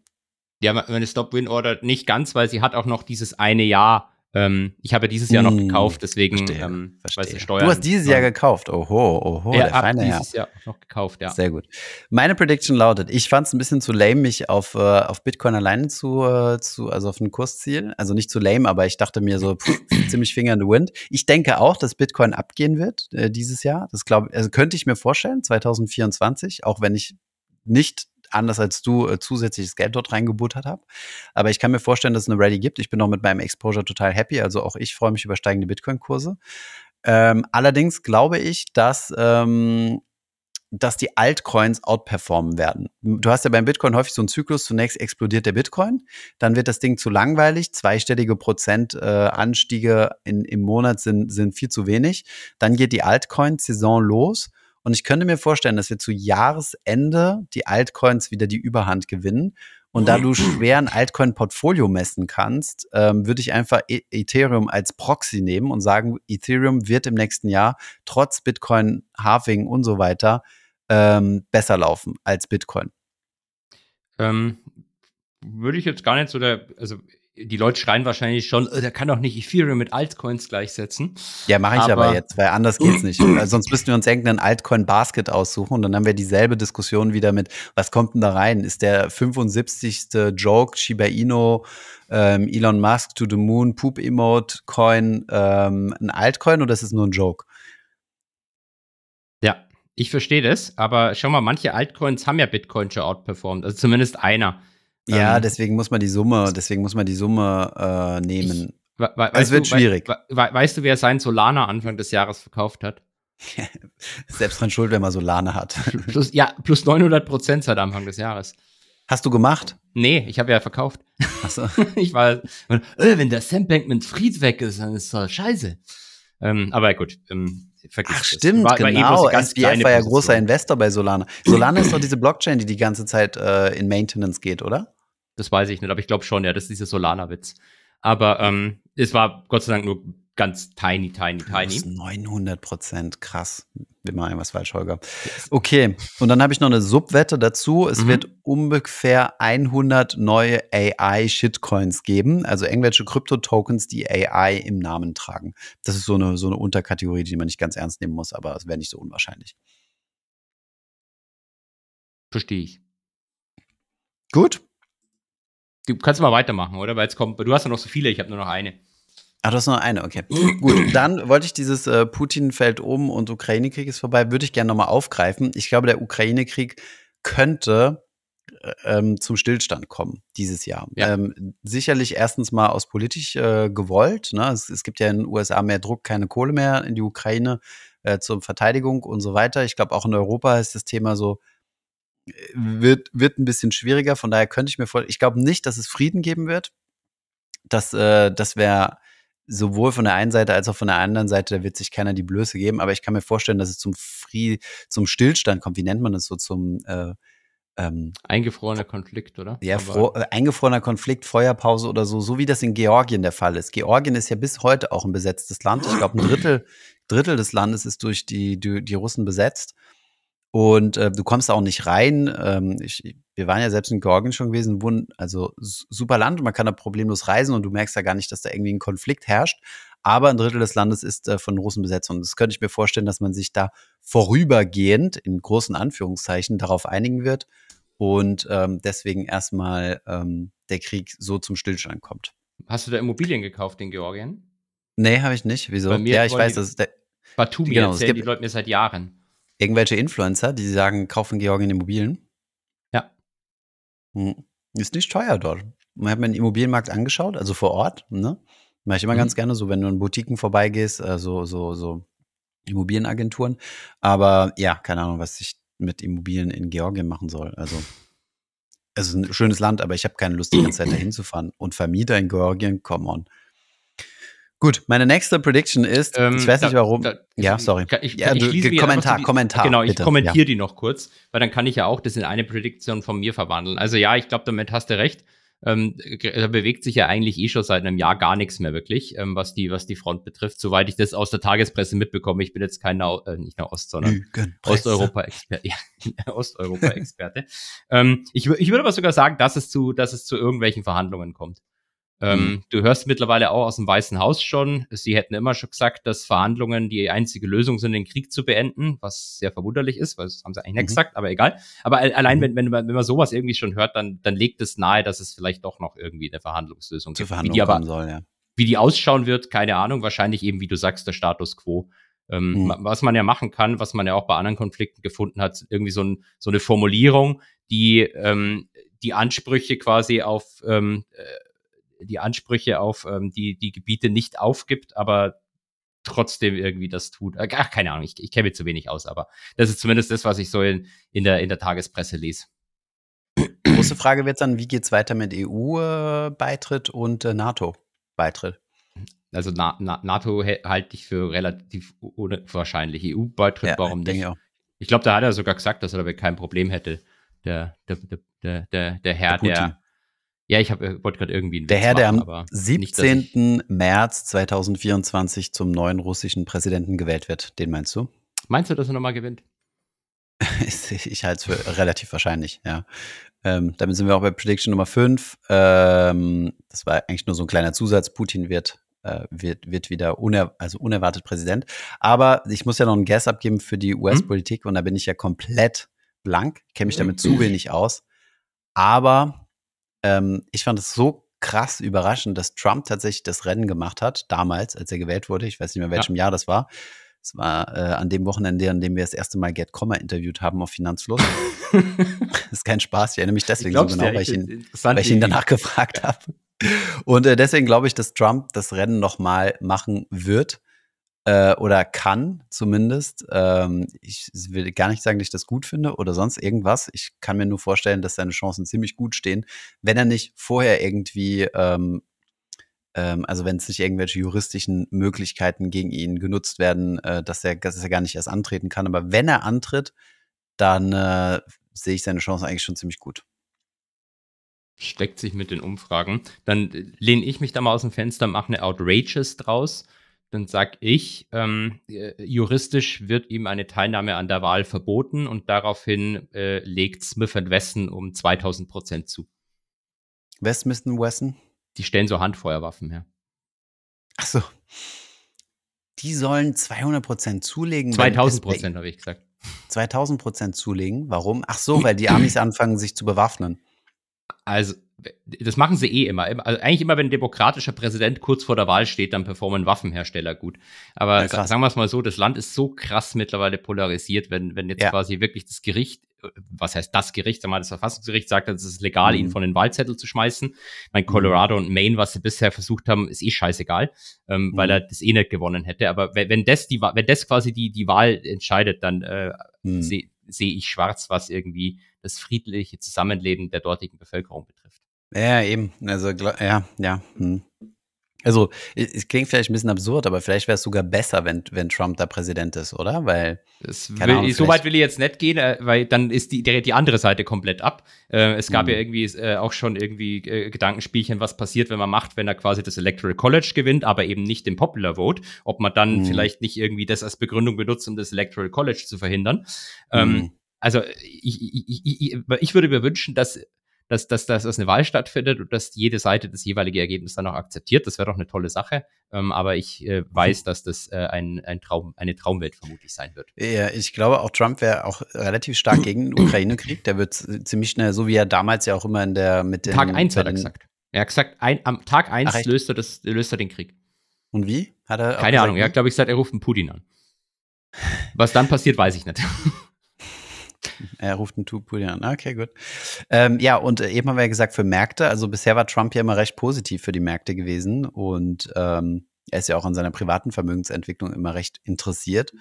ja, meine Stop-Win-Order nicht ganz, weil sie hat auch noch dieses eine Jahr ähm, ich habe dieses Jahr noch hm, gekauft, deswegen verstehe, ähm, verstehe. Steuern. Du hast dieses Jahr gekauft. Oho, oho, ja, der feine dieses Jahr noch gekauft, ja. Sehr gut. Meine Prediction lautet, ich fand es ein bisschen zu lame, mich auf, äh, auf Bitcoin alleine zu, äh, zu, also auf ein Kursziel. Also nicht zu lame, aber ich dachte mir so, pff, ziemlich Finger in the Wind. Ich denke auch, dass Bitcoin abgehen wird äh, dieses Jahr. Das glaube also könnte ich mir vorstellen, 2024, auch wenn ich nicht anders als du äh, zusätzliches Geld dort reingebuttert habe. Aber ich kann mir vorstellen, dass es eine Ready gibt. Ich bin auch mit meinem Exposure total happy. Also auch ich freue mich über steigende Bitcoin-Kurse. Ähm, allerdings glaube ich, dass, ähm, dass die Altcoins outperformen werden. Du hast ja beim Bitcoin häufig so einen Zyklus. Zunächst explodiert der Bitcoin, dann wird das Ding zu langweilig. Zweistellige Prozent äh, im Monat sind, sind viel zu wenig. Dann geht die Altcoin-Saison los und ich könnte mir vorstellen, dass wir zu Jahresende die Altcoins wieder die Überhand gewinnen. Und da du schwer ein Altcoin-Portfolio messen kannst, ähm, würde ich einfach e Ethereum als Proxy nehmen und sagen, Ethereum wird im nächsten Jahr trotz Bitcoin, Halving und so weiter ähm, besser laufen als Bitcoin. Ähm, würde ich jetzt gar nicht so, der, also die Leute schreien wahrscheinlich schon, äh, der kann doch nicht Ethereum mit Altcoins gleichsetzen. Ja, mache ich aber, aber, jetzt, weil anders geht's nicht. Also sonst müssten wir uns irgendeinen Altcoin-Basket aussuchen und dann haben wir dieselbe Diskussion wieder mit, was kommt denn da rein? Ist der 75. Joke Shiba Inu, ähm, Elon Musk to the Moon, Poop Emote Coin ähm, ein Altcoin oder ist es nur ein Joke? Ja, ich verstehe das, aber schau mal, manche Altcoins haben ja Bitcoin schon outperformed, also zumindest einer. Ja, ähm, deswegen muss man die Summe, deswegen muss man die Summe äh, nehmen. Ich, we es wird du, schwierig. We we weißt du, wer sein Solana Anfang des Jahres verkauft hat? Selbst dran schuld, wenn man Solana hat. plus, ja, plus 900 Prozent seit Anfang des Jahres. Hast du gemacht? Nee, ich habe ja verkauft. Ach so. ich war, äh, wenn der Sam Bankman Fried weg ist, dann ist das scheiße. Ähm, aber gut, ähm, vergiss Ach, stimmt, war, genau. War SBF war ja großer Investor bei Solana. Solana ist doch diese Blockchain, die die ganze Zeit äh, in Maintenance geht, oder? Das weiß ich nicht, aber ich glaube schon, ja, das ist dieser Solana-Witz. Aber ähm, es war Gott sei Dank nur ganz tiny, tiny, tiny. 900 Prozent, krass. Will mal irgendwas falsch, Holger. Okay, und dann habe ich noch eine Subwette dazu. Es mhm. wird ungefähr 100 neue AI-Shitcoins geben, also irgendwelche Krypto-Tokens, die AI im Namen tragen. Das ist so eine, so eine Unterkategorie, die man nicht ganz ernst nehmen muss, aber es wäre nicht so unwahrscheinlich. Verstehe ich. Gut, Du kannst mal weitermachen, oder? Weil jetzt kommt, du hast ja noch so viele, ich habe nur noch eine. Ach, du hast nur eine, okay. Gut, dann wollte ich dieses äh, Putin fällt um und Ukraine-Krieg ist vorbei, würde ich gerne nochmal aufgreifen. Ich glaube, der Ukraine-Krieg könnte äh, ähm, zum Stillstand kommen dieses Jahr. Ja. Ähm, sicherlich erstens mal aus politisch äh, gewollt. Ne? Es, es, gibt ja in den USA mehr Druck, keine Kohle mehr in die Ukraine äh, zur Verteidigung und so weiter. Ich glaube, auch in Europa ist das Thema so wird, wird ein bisschen schwieriger. Von daher könnte ich mir vorstellen, ich glaube nicht, dass es Frieden geben wird. das, äh, das wäre sowohl von der einen Seite als auch von der anderen Seite, da wird sich keiner die Blöße geben, aber ich kann mir vorstellen, dass es zum Free, zum Stillstand kommt. Wie nennt man das so zum äh, ähm, eingefrorener Konflikt, oder? Ja, äh, eingefrorener Konflikt, Feuerpause oder so, so wie das in Georgien der Fall ist. Georgien ist ja bis heute auch ein besetztes Land. Ich glaube, ein Drittel, Drittel des Landes ist durch die, die, die Russen besetzt. Und äh, du kommst auch nicht rein. Ähm, ich, wir waren ja selbst in Georgien schon gewesen, wohnen, also super Land und man kann da problemlos reisen und du merkst da gar nicht, dass da irgendwie ein Konflikt herrscht. Aber ein Drittel des Landes ist äh, von Russen besetzt. Und das könnte ich mir vorstellen, dass man sich da vorübergehend in großen Anführungszeichen darauf einigen wird und ähm, deswegen erstmal ähm, der Krieg so zum Stillstand kommt. Hast du da Immobilien gekauft in Georgien? Nee, habe ich nicht. Wieso? ja, ich weiß, dass der. Batumi genau, erzählen die Leute mir seit Jahren irgendwelche Influencer, die sagen, kaufen Georgien Immobilien. Ja. Hm. Ist nicht teuer dort. Man hat mir den Immobilienmarkt angeschaut, also vor Ort, ne? Mache ich immer mhm. ganz gerne, so wenn du in Boutiquen vorbeigehst, äh, so, so, so Immobilienagenturen. Aber ja, keine Ahnung, was ich mit Immobilien in Georgien machen soll. Also, es ist ein schönes Land, aber ich habe keine Lust, die ganze Zeit dahin zu fahren. Und Vermieter in Georgien, come on. Gut, meine nächste Prediction ist, ähm, ich weiß nicht warum. Da, ja, sorry. Ich, ja, ich, ich Kommentar, die, Kommentar. Genau, ich kommentiere ja. die noch kurz, weil dann kann ich ja auch das in eine Prediction von mir verwandeln. Also ja, ich glaube, damit hast du recht. Ähm, da bewegt sich ja eigentlich eh schon seit einem Jahr gar nichts mehr wirklich, ähm, was die was die Front betrifft, soweit ich das aus der Tagespresse mitbekomme. Ich bin jetzt kein äh, nicht nur Ost, sondern Osteuropa-Experte. Ja, Osteuropa-Experte. ähm, ich, ich würde aber sogar sagen, dass es zu dass es zu irgendwelchen Verhandlungen kommt. Ähm, mhm. Du hörst mittlerweile auch aus dem Weißen Haus schon, sie hätten immer schon gesagt, dass Verhandlungen die einzige Lösung sind, den Krieg zu beenden, was sehr verwunderlich ist, weil das haben sie eigentlich nicht mhm. gesagt, aber egal. Aber allein, mhm. wenn, wenn, man, wenn man sowas irgendwie schon hört, dann, dann legt es nahe, dass es vielleicht doch noch irgendwie eine Verhandlungslösung gibt. Verhandlung die aber, soll, ja. Wie die ausschauen wird, keine Ahnung. Wahrscheinlich eben, wie du sagst, der Status quo. Ähm, mhm. Was man ja machen kann, was man ja auch bei anderen Konflikten gefunden hat, irgendwie so, ein, so eine Formulierung, die ähm, die Ansprüche quasi auf ähm, äh, die Ansprüche auf ähm, die, die Gebiete nicht aufgibt, aber trotzdem irgendwie das tut. Äh, ach, keine Ahnung, ich, ich kenne mir zu wenig aus, aber das ist zumindest das, was ich so in, in, der, in der Tagespresse lese. Große Frage wird dann, wie geht es weiter mit EU-Beitritt und äh, NATO-Beitritt? Also Na Na NATO halte ich für relativ unwahrscheinlich. EU-Beitritt, ja, warum nicht? Ich, ich glaube, da hat er sogar gesagt, dass er damit kein Problem hätte. Der, der, der, der, der Herr, der ja, ich äh, wollte gerade irgendwie einen Der Herr, der am 17. Nicht, März 2024 zum neuen russischen Präsidenten gewählt wird, den meinst du? Meinst du, dass er nochmal gewinnt? ich halte es für relativ wahrscheinlich, ja. Ähm, damit sind wir auch bei Prediction Nummer 5. Ähm, das war eigentlich nur so ein kleiner Zusatz. Putin wird, äh, wird, wird wieder uner also unerwartet Präsident. Aber ich muss ja noch einen Guess abgeben für die US-Politik hm? und da bin ich ja komplett blank, kenne mich damit zu wenig aus. Aber ähm, ich fand es so krass überraschend, dass Trump tatsächlich das Rennen gemacht hat, damals, als er gewählt wurde. Ich weiß nicht mehr, welchem ja. Jahr das war. Es war äh, an dem Wochenende, an dem wir das erste Mal Get Comma interviewt haben auf Finanzfluss. das ist kein Spaß, ich erinnere mich deswegen so genau, weil ich, ihn, weil ich ihn danach gefragt habe. Und äh, deswegen glaube ich, dass Trump das Rennen nochmal machen wird äh, oder kann zumindest. Ähm, ich will gar nicht sagen, dass ich das gut finde oder sonst irgendwas. Ich kann mir nur vorstellen, dass seine Chancen ziemlich gut stehen, wenn er nicht vorher irgendwie, ähm, ähm, also wenn es nicht irgendwelche juristischen Möglichkeiten gegen ihn genutzt werden, äh, dass, er, dass er gar nicht erst antreten kann. Aber wenn er antritt, dann äh, sehe ich seine Chancen eigentlich schon ziemlich gut steckt sich mit den Umfragen. Dann äh, lehne ich mich da mal aus dem Fenster, mache eine Outrageous draus dann sag ich, ähm, äh, juristisch wird ihm eine Teilnahme an der Wahl verboten und daraufhin äh, legt Smith Wesson um 2000 Prozent zu. Smith Wesson? Die stellen so Handfeuerwaffen her. Ach so. Die sollen 200 Prozent zulegen. 2000 Prozent, habe ich gesagt. 2000 Prozent zulegen. Warum? Ach so, weil die Amis anfangen, sich zu bewaffnen. Also, das machen sie eh immer. Also eigentlich immer, wenn ein demokratischer Präsident kurz vor der Wahl steht, dann performen Waffenhersteller gut. Aber ja, sagen wir es mal so, das Land ist so krass mittlerweile polarisiert, wenn, wenn jetzt ja. quasi wirklich das Gericht, was heißt das Gericht, mal, das Verfassungsgericht sagt, es ist legal, mhm. ihn von den Wahlzettel zu schmeißen. Mein Colorado mhm. und Maine, was sie bisher versucht haben, ist eh scheißegal, ähm, mhm. weil er das eh nicht gewonnen hätte. Aber wenn, wenn das die wenn das quasi die, die Wahl entscheidet, dann äh, mhm. sehe seh ich schwarz, was irgendwie das friedliche Zusammenleben der dortigen Bevölkerung betrifft. Ja, eben. Also, ja, ja. Hm. Also, es klingt vielleicht ein bisschen absurd, aber vielleicht wäre es sogar besser, wenn, wenn Trump da Präsident ist, oder? Weil. Will, Ahnung, so weit will ich jetzt nicht gehen, äh, weil dann ist die, die andere Seite komplett ab. Äh, es gab ja irgendwie äh, auch schon irgendwie äh, Gedankenspielchen, was passiert, wenn man macht, wenn er quasi das Electoral College gewinnt, aber eben nicht den Popular Vote. Ob man dann mhm. vielleicht nicht irgendwie das als Begründung benutzt, um das Electoral College zu verhindern. Ähm, mhm. also ich, ich, ich, ich würde mir wünschen, dass dass, dass, dass, dass eine Wahl stattfindet und dass jede Seite das jeweilige Ergebnis dann auch akzeptiert. Das wäre doch eine tolle Sache. Ähm, aber ich äh, weiß, dass das äh, ein, ein Traum, eine Traumwelt vermutlich sein wird. Ja, ich glaube auch Trump wäre auch relativ stark gegen den Ukraine-Krieg. Der wird ziemlich schnell, so wie er damals ja auch immer in der mit den Tag 1 hat er gesagt. Er hat gesagt, ein, am Tag 1 löst er, das, löst er den Krieg. Und wie? Hat er Keine Ahnung. Er hat, glaube ich, gesagt, er ruft einen Putin an. Was dann passiert, weiß ich nicht. Er ruft einen Tupul an. Okay, gut. Ähm, ja, und äh, eben haben wir ja gesagt, für Märkte, also bisher war Trump ja immer recht positiv für die Märkte gewesen und ähm, er ist ja auch an seiner privaten Vermögensentwicklung immer recht interessiert.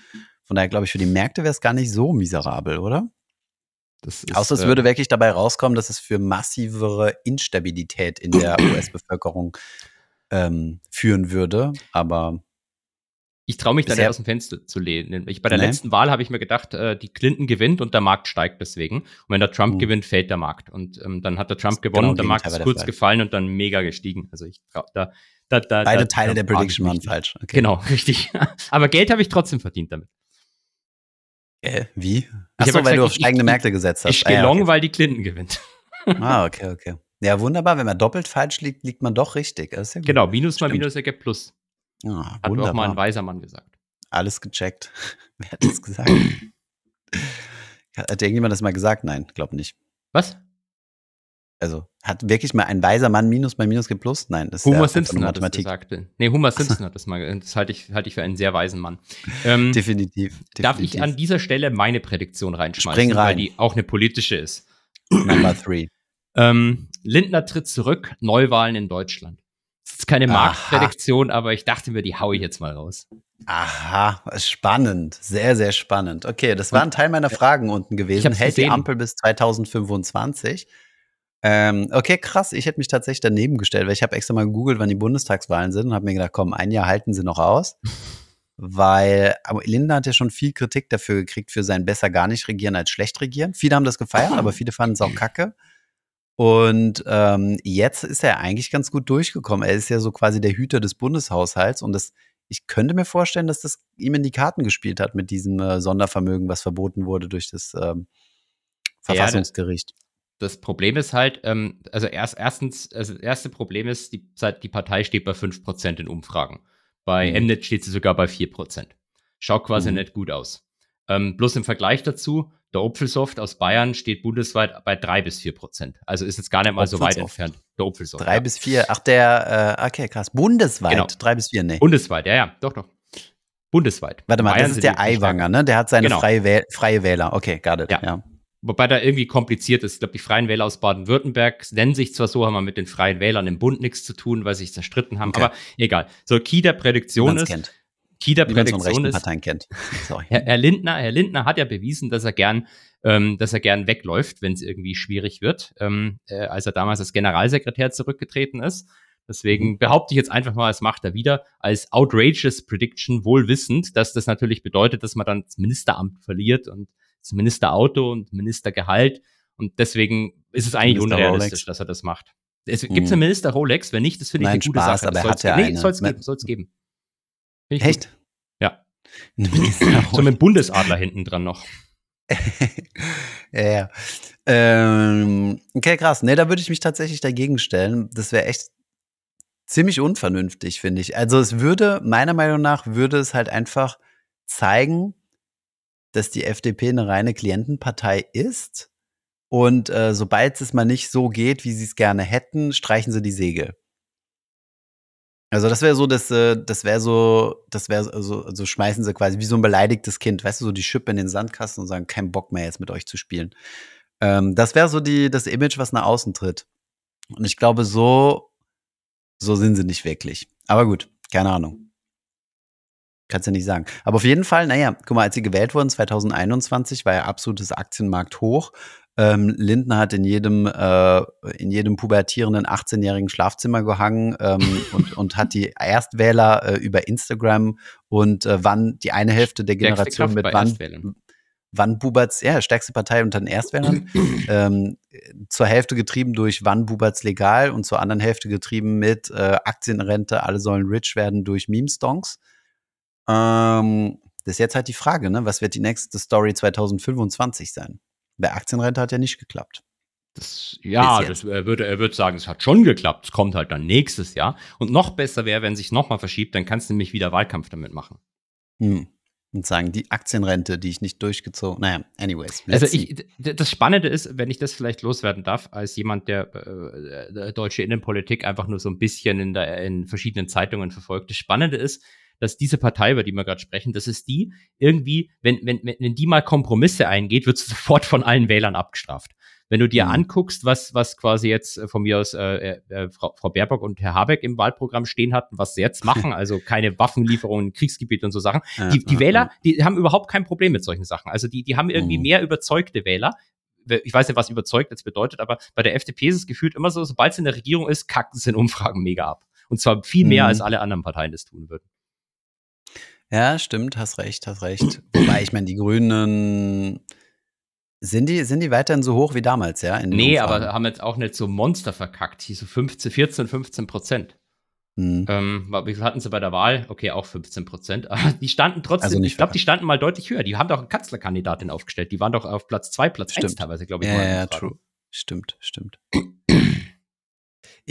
Von daher glaube ich, für die Märkte wäre es gar nicht so miserabel, oder? Ist, Außer es äh, würde wirklich dabei rauskommen, dass es für massivere Instabilität in der US-Bevölkerung ähm, führen würde. Aber ich traue mich da nicht aus dem Fenster zu lehnen. Ich, bei der nee. letzten Wahl habe ich mir gedacht, äh, die Clinton gewinnt und der Markt steigt deswegen. Und wenn der Trump uh. gewinnt, fällt der Markt. Und ähm, dann hat der Trump gewonnen genau und der Markt ist kurz gefallen und dann mega gestiegen. Also ich trau, da, da, da, Beide da, Teile der Prediction waren falsch. Okay. Genau, richtig. Aber Geld habe ich trotzdem verdient damit. Äh, wie? Achso, weil gesagt, du auf steigende ich, Märkte gesetzt hast. Ich gehe ah, ja, long, okay. weil die Clinton gewinnt. ah, okay, okay. Ja, wunderbar. Wenn man doppelt falsch liegt, liegt man doch richtig. Ja genau, Minus Stimmt. mal Minus ergibt Plus. Ja, Hat wunderbar. auch mal ein weiser Mann gesagt. Alles gecheckt. Wer hat das gesagt? hat irgendjemand das mal gesagt? Nein, glaub nicht. Was? Also, hat wirklich mal ein weiser Mann Minus bei Minus gibt Plus? Nein, das ist Homer ja Simpson hat das gesagt. Nee, Homer Simpson hat das mal, das halte ich, halte ich für einen sehr weisen Mann. Ähm, definitiv, definitiv, Darf ich an dieser Stelle meine Prädiktion reinschmeißen, Spring rein. weil die auch eine politische ist? Number three. Ähm, Lindner tritt zurück, Neuwahlen in Deutschland. Das ist keine Marktprädiktion, aber ich dachte mir, die haue ich jetzt mal raus. Aha, spannend. Sehr, sehr spannend. Okay, das war ein Teil meiner Fragen unten gewesen. Hält gesehen. die Ampel bis 2025? Ähm, okay, krass. Ich hätte mich tatsächlich daneben gestellt, weil ich habe extra mal gegoogelt, wann die Bundestagswahlen sind und habe mir gedacht, komm, ein Jahr halten sie noch aus. weil Linda hat ja schon viel Kritik dafür gekriegt, für sein besser gar nicht regieren als schlecht regieren. Viele haben das gefeiert, aber viele fanden es auch kacke. Und ähm, jetzt ist er eigentlich ganz gut durchgekommen. Er ist ja so quasi der Hüter des Bundeshaushalts und das, ich könnte mir vorstellen, dass das ihm in die Karten gespielt hat mit diesem äh, Sondervermögen, was verboten wurde durch das ähm, Verfassungsgericht. Ja, das, das Problem ist halt, ähm, also erst, erstens, also das erste Problem ist, die, die Partei steht bei 5% in Umfragen. Bei mhm. Mnet steht sie sogar bei 4%. Schaut quasi mhm. nicht gut aus. Ähm, bloß im Vergleich dazu, der Opfelsoft aus Bayern steht bundesweit bei drei bis vier Prozent. Also ist jetzt gar nicht mal so weit entfernt. Der Opfelsoft. Drei ja. bis vier. Ach, der, äh, okay, krass. Bundesweit. Genau. Drei bis vier, nee. Bundesweit, ja, ja, doch, doch. Bundesweit. Warte mal, Bayern das ist der Aiwanger, ne? Der hat seine genau. freie, Wähl freie Wähler. Okay, got it. Ja. ja. Wobei da irgendwie kompliziert ist. Ich glaube, die Freien Wähler aus Baden-Württemberg nennen sich zwar so, haben aber mit den Freien Wählern im Bund nichts zu tun, weil sie sich zerstritten haben. Okay. Aber egal. So, Key der Prädiktion ist, kennt. Key der Prädiktion ist, Parteien kennt. Sorry. Herr, Herr, Lindner, Herr Lindner hat ja bewiesen, dass er gern, ähm, dass er gern wegläuft, wenn es irgendwie schwierig wird, ähm, äh, als er damals als Generalsekretär zurückgetreten ist. Deswegen mhm. behaupte ich jetzt einfach mal, es macht er wieder als outrageous Prediction, wohl wissend, dass das natürlich bedeutet, dass man dann das Ministeramt verliert und das Ministerauto und Ministergehalt. Und deswegen ist es eigentlich Minister unrealistisch, Rolex. dass er das macht. Es gibt mhm. einen Minister Rolex, wenn nicht, das finde ich Nein, eine gute Spaß, Sache. Aber er hat ja nee, soll es geben, soll es geben. Echt? Gut. Ja. so mit Bundesadler hinten dran noch. ja, ja. Ähm, okay, krass. Nee, da würde ich mich tatsächlich dagegen stellen. Das wäre echt ziemlich unvernünftig, finde ich. Also es würde, meiner Meinung nach, würde es halt einfach zeigen, dass die FDP eine reine Klientenpartei ist. Und äh, sobald es mal nicht so geht, wie sie es gerne hätten, streichen sie die Segel. Also das wäre so, das, äh, das wäre so, das wäre so, also, also schmeißen sie quasi wie so ein beleidigtes Kind, weißt du, so die Schippe in den Sandkasten und sagen, kein Bock mehr jetzt mit euch zu spielen. Ähm, das wäre so die, das Image, was nach außen tritt. Und ich glaube, so, so sind sie nicht wirklich. Aber gut, keine Ahnung. Kannst du nicht sagen. Aber auf jeden Fall, naja, guck mal, als sie gewählt wurden, 2021, war ja absolutes Aktienmarkt hoch. Ähm, Lindner hat in jedem, äh, in jedem pubertierenden 18-jährigen Schlafzimmer gehangen ähm, und, und hat die Erstwähler äh, über Instagram und äh, wann die eine Hälfte der Generation mit wann, wann Buberts, ja, stärkste Partei unter den Erstwählern, ähm, zur Hälfte getrieben durch wann Buberts legal und zur anderen Hälfte getrieben mit äh, Aktienrente, alle sollen rich werden durch Meme-Stonks. Ähm, das ist jetzt halt die Frage, ne? Was wird die nächste Story 2025 sein? Bei Aktienrente hat ja nicht geklappt. Das, ja, das, er, würde, er würde sagen, es hat schon geklappt. Es kommt halt dann nächstes Jahr. Und noch besser wäre, wenn sich nochmal verschiebt, dann kannst du nämlich wieder Wahlkampf damit machen. Hm. Und sagen, die Aktienrente, die ich nicht durchgezogen. Naja, anyways. Also ich, das Spannende ist, wenn ich das vielleicht loswerden darf, als jemand, der äh, deutsche Innenpolitik einfach nur so ein bisschen in, der, in verschiedenen Zeitungen verfolgt. Das Spannende ist, dass diese Partei, über die wir gerade sprechen, das ist die, irgendwie, wenn, wenn, wenn die mal Kompromisse eingeht, wird sie sofort von allen Wählern abgestraft. Wenn du dir mhm. anguckst, was, was quasi jetzt äh, von mir aus äh, äh, äh, Frau, Frau Baerbock und Herr Habeck im Wahlprogramm stehen hatten, was sie jetzt machen, also keine Waffenlieferungen in Kriegsgebiet und so Sachen, die, die Wähler, die haben überhaupt kein Problem mit solchen Sachen. Also die, die haben irgendwie mhm. mehr überzeugte Wähler, ich weiß nicht, was überzeugt jetzt bedeutet, aber bei der FDP ist es gefühlt immer so, sobald es in der Regierung ist, kacken sie in Umfragen mega ab. Und zwar viel mehr, mhm. als alle anderen Parteien das tun würden. Ja, stimmt, hast recht, hast recht. Wobei, ich meine, die Grünen, sind die, sind die weiterhin so hoch wie damals, ja? nee, Umfragen? aber haben jetzt auch nicht so Monster verkackt, hier so 15, 14, 15 Prozent. Hm. Ähm, wie viel hatten sie bei der Wahl? Okay, auch 15 Prozent. Aber die standen trotzdem, also ich glaube, die standen mal deutlich höher. Die haben doch eine Kanzlerkandidatin aufgestellt. Die waren doch auf Platz 2, Platz 1 teilweise, glaube ich. Ja, ja, true. Stimmt, stimmt.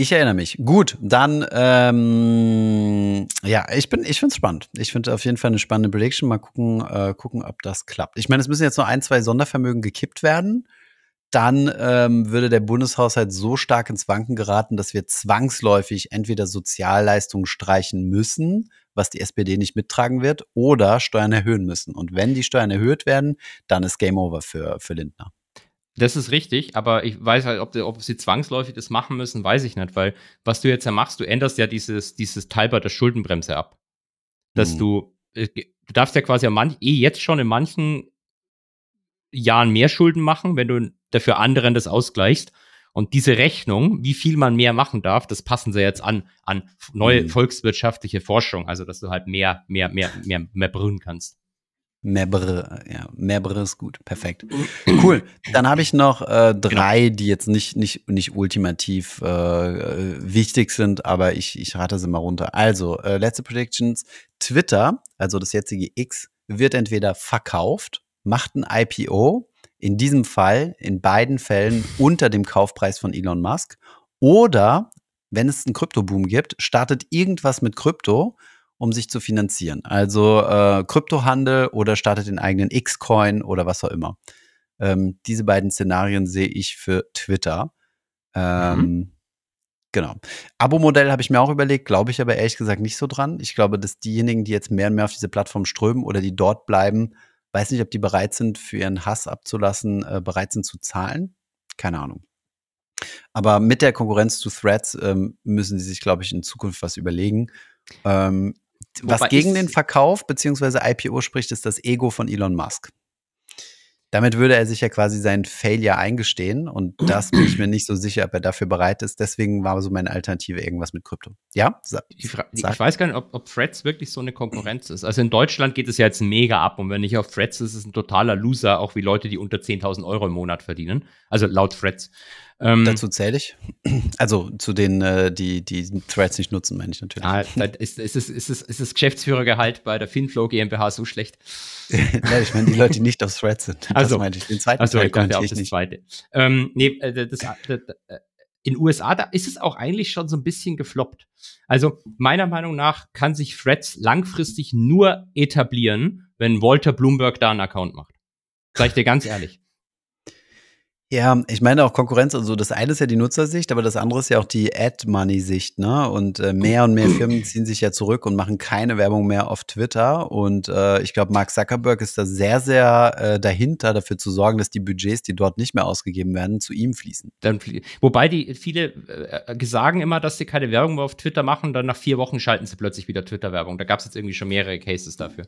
Ich erinnere mich. Gut, dann ähm, ja, ich bin, ich finde es spannend. Ich finde auf jeden Fall eine spannende Prediction. Mal gucken, äh, gucken, ob das klappt. Ich meine, es müssen jetzt nur ein, zwei Sondervermögen gekippt werden. Dann ähm, würde der Bundeshaushalt so stark ins Wanken geraten, dass wir zwangsläufig entweder Sozialleistungen streichen müssen, was die SPD nicht mittragen wird, oder Steuern erhöhen müssen. Und wenn die Steuern erhöht werden, dann ist Game Over für, für Lindner. Das ist richtig, aber ich weiß halt, ob, ob sie zwangsläufig das machen müssen, weiß ich nicht, weil was du jetzt ja machst, du änderst ja dieses, dieses Teil bei der Schuldenbremse ab. Dass mhm. du, äh, du darfst ja quasi manch, eh jetzt schon in manchen Jahren mehr Schulden machen, wenn du dafür anderen das ausgleichst. Und diese Rechnung, wie viel man mehr machen darf, das passen sie jetzt an, an neue mhm. volkswirtschaftliche Forschung, also dass du halt mehr, mehr, mehr, mehr, mehr brühen kannst. Mehrere, ja, mehrere ist gut, perfekt. Cool. Dann habe ich noch äh, drei, genau. die jetzt nicht, nicht, nicht ultimativ äh, wichtig sind, aber ich, ich rate sie mal runter. Also, äh, letzte Predictions. Twitter, also das jetzige X, wird entweder verkauft, macht ein IPO, in diesem Fall, in beiden Fällen unter dem Kaufpreis von Elon Musk, oder wenn es einen Kryptoboom gibt, startet irgendwas mit Krypto um sich zu finanzieren. Also äh, Kryptohandel oder startet den eigenen X-Coin oder was auch immer. Ähm, diese beiden Szenarien sehe ich für Twitter. Ähm, mhm. Genau. Abo-Modell habe ich mir auch überlegt, glaube ich aber ehrlich gesagt nicht so dran. Ich glaube, dass diejenigen, die jetzt mehr und mehr auf diese Plattform strömen oder die dort bleiben, weiß nicht, ob die bereit sind, für ihren Hass abzulassen, äh, bereit sind zu zahlen. Keine Ahnung. Aber mit der Konkurrenz zu Threads ähm, müssen sie sich, glaube ich, in Zukunft was überlegen. Ähm, was gegen den Verkauf bzw. IPO spricht, ist das Ego von Elon Musk. Damit würde er sich ja quasi seinen Failure eingestehen und das bin ich mir nicht so sicher, ob er dafür bereit ist. Deswegen war so meine Alternative irgendwas mit Krypto. Ja? Sag, ich weiß gar nicht, ob, ob Threads wirklich so eine Konkurrenz ist. Also in Deutschland geht es ja jetzt mega ab und wenn nicht auf Threads ist, ist es ein totaler Loser, auch wie Leute, die unter 10.000 Euro im Monat verdienen. Also laut Threads. Ähm, Dazu zähle ich. Also zu denen, äh, die die Threads nicht nutzen, meine ich natürlich. Ah, ist, ist, ist, ist, ist das Geschäftsführergehalt bei der Finflow GmbH so schlecht? ja, ich meine, die Leute, die nicht auf Threads sind. Also, das meinte ich. Den zweiten also, Teil ich auch das nicht. zweite. Ähm, nee, äh, das, das, das, äh, in USA, da ist es auch eigentlich schon so ein bisschen gefloppt. Also meiner Meinung nach kann sich Threads langfristig nur etablieren, wenn Walter Bloomberg da einen Account macht. Sag ich dir ganz ehrlich. Ja, ich meine auch Konkurrenz, also das eine ist ja die Nutzersicht, aber das andere ist ja auch die Ad-Money-Sicht, ne? Und äh, mehr und mehr Firmen ziehen sich ja zurück und machen keine Werbung mehr auf Twitter. Und äh, ich glaube, Mark Zuckerberg ist da sehr, sehr äh, dahinter, dafür zu sorgen, dass die Budgets, die dort nicht mehr ausgegeben werden, zu ihm fließen. Dann, wobei die viele äh, sagen immer, dass sie keine Werbung mehr auf Twitter machen, dann nach vier Wochen schalten sie plötzlich wieder Twitter-Werbung. Da gab es jetzt irgendwie schon mehrere Cases dafür.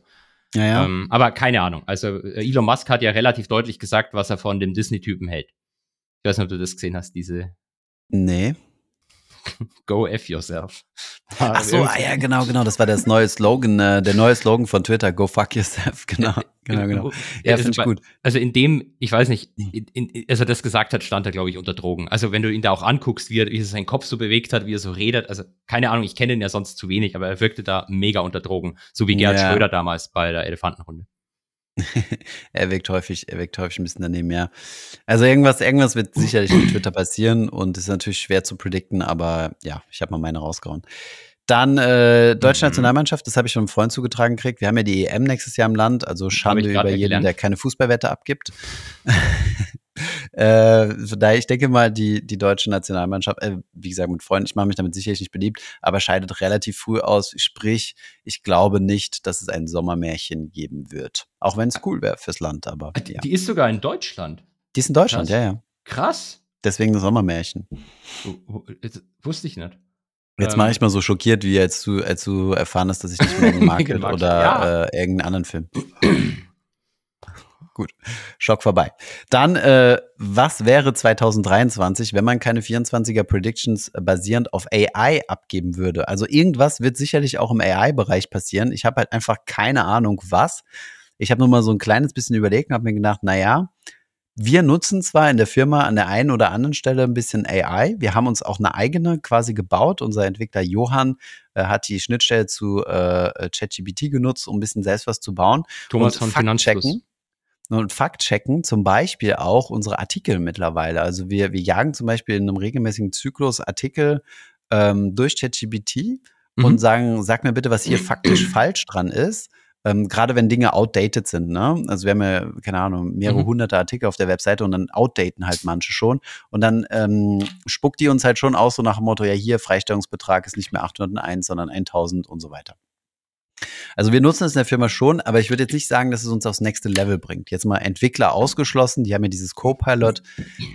Ja, ja. Ähm, aber keine Ahnung. Also äh, Elon Musk hat ja relativ deutlich gesagt, was er von dem Disney-Typen hält. Ich weiß nicht, ob du das gesehen hast, diese Nee. Go F yourself. Ach so, ah, ja, genau, genau. Das war das neue Slogan, äh, der neue Slogan von Twitter, Go fuck yourself. Genau, genau, genau. Ja, finde ich gut. Also in dem, ich weiß nicht, in, in, als er das gesagt hat, stand er, glaube ich, unter Drogen. Also wenn du ihn da auch anguckst, wie er, wie er seinen Kopf so bewegt hat, wie er so redet, also keine Ahnung, ich kenne ihn ja sonst zu wenig, aber er wirkte da mega unter Drogen. So wie Gerhard ja. Schröder damals bei der Elefantenrunde. er wirkt häufig, er wirkt häufig ein bisschen daneben, ja. Also irgendwas, irgendwas wird sicherlich mit Twitter passieren und ist natürlich schwer zu predikten, aber ja, ich habe mal meine rausgehauen. Dann äh, deutsche mhm. Nationalmannschaft, das habe ich schon einem Freund zugetragen gekriegt. Wir haben ja die EM nächstes Jahr im Land, also Schande über jeden, der keine Fußballwette abgibt. äh, daher, ich denke mal, die, die deutsche Nationalmannschaft, äh, wie gesagt, mit Freunden, ich mache mich damit sicherlich nicht beliebt, aber scheidet relativ früh aus. Sprich, ich glaube nicht, dass es ein Sommermärchen geben wird. Auch wenn es cool wäre fürs Land, aber. Die, ja. die ist sogar in Deutschland. Die ist in Deutschland, Krass. ja, ja. Krass. Deswegen das Sommermärchen. Wusste ich nicht. Jetzt mache ähm. ich mal so schockiert, wie als du, als du erfahren hast, dass ich nicht mehr Market oder ja. äh, irgendeinen anderen Film. Gut, Schock vorbei. Dann, äh, was wäre 2023, wenn man keine 24er Predictions basierend auf AI abgeben würde? Also irgendwas wird sicherlich auch im AI-Bereich passieren. Ich habe halt einfach keine Ahnung, was. Ich habe nur mal so ein kleines bisschen überlegt und habe mir gedacht, na ja, wir nutzen zwar in der Firma an der einen oder anderen Stelle ein bisschen AI. Wir haben uns auch eine eigene quasi gebaut. Unser Entwickler Johann äh, hat die Schnittstelle zu äh, ChatGPT genutzt, um ein bisschen selbst was zu bauen. Thomas und von Finanzchecken und Faktchecken zum Beispiel auch unsere Artikel mittlerweile. Also wir, wir jagen zum Beispiel in einem regelmäßigen Zyklus Artikel ähm, durch ChatGPT mhm. und sagen, sag mir bitte, was hier faktisch falsch dran ist. Ähm, Gerade wenn Dinge outdated sind, ne? Also wir haben ja, keine Ahnung, mehrere mhm. hunderte Artikel auf der Webseite und dann outdaten halt manche schon. Und dann ähm, spuckt die uns halt schon aus, so nach dem Motto, ja, hier Freistellungsbetrag ist nicht mehr 801, sondern 1000 und so weiter. Also wir nutzen es in der Firma schon, aber ich würde jetzt nicht sagen, dass es uns aufs nächste Level bringt. Jetzt mal Entwickler ausgeschlossen, die haben ja dieses Copilot.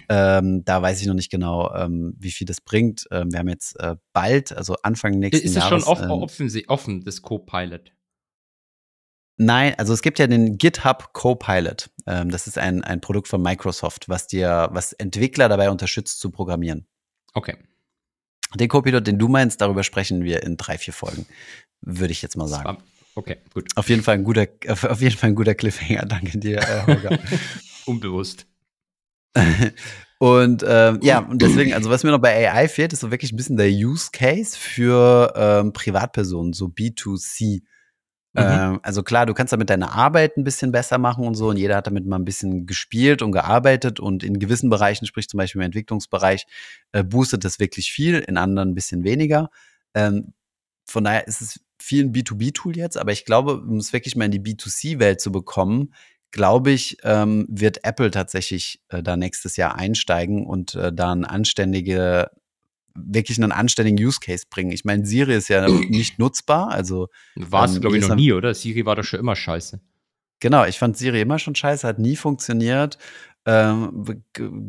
Ähm, da weiß ich noch nicht genau, ähm, wie viel das bringt. Ähm, wir haben jetzt äh, bald, also Anfang nächsten Jahres. Ist es schon offen, offen, offen, das Copilot? Nein, also es gibt ja den GitHub Copilot. Ähm, das ist ein, ein Produkt von Microsoft, was dir, was Entwickler dabei unterstützt zu programmieren. Okay. Den Copilot, den du meinst, darüber sprechen wir in drei, vier Folgen, würde ich jetzt mal sagen. Okay, gut. Auf jeden Fall ein guter, auf jeden Fall ein guter Cliffhanger. Danke dir, äh, Holger. Unbewusst. Und ähm, ja, und deswegen, also was mir noch bei AI fehlt, ist so wirklich ein bisschen der Use Case für ähm, Privatpersonen, so B2C. Mhm. Ähm, also klar, du kannst damit deine Arbeit ein bisschen besser machen und so. Und jeder hat damit mal ein bisschen gespielt und gearbeitet. Und in gewissen Bereichen, sprich zum Beispiel im Entwicklungsbereich, äh, boostet das wirklich viel, in anderen ein bisschen weniger. Ähm, von daher ist es viel ein B2B-Tool jetzt, aber ich glaube, um es wirklich mal in die B2C-Welt zu bekommen, glaube ich, ähm, wird Apple tatsächlich äh, da nächstes Jahr einsteigen und äh, da ein anständige wirklich einen anständigen Use Case bringen. Ich meine, Siri ist ja nicht nutzbar, also war es ähm, glaube ich noch nie, oder? Siri war doch schon immer scheiße. Genau, ich fand Siri immer schon scheiße, hat nie funktioniert. Ähm,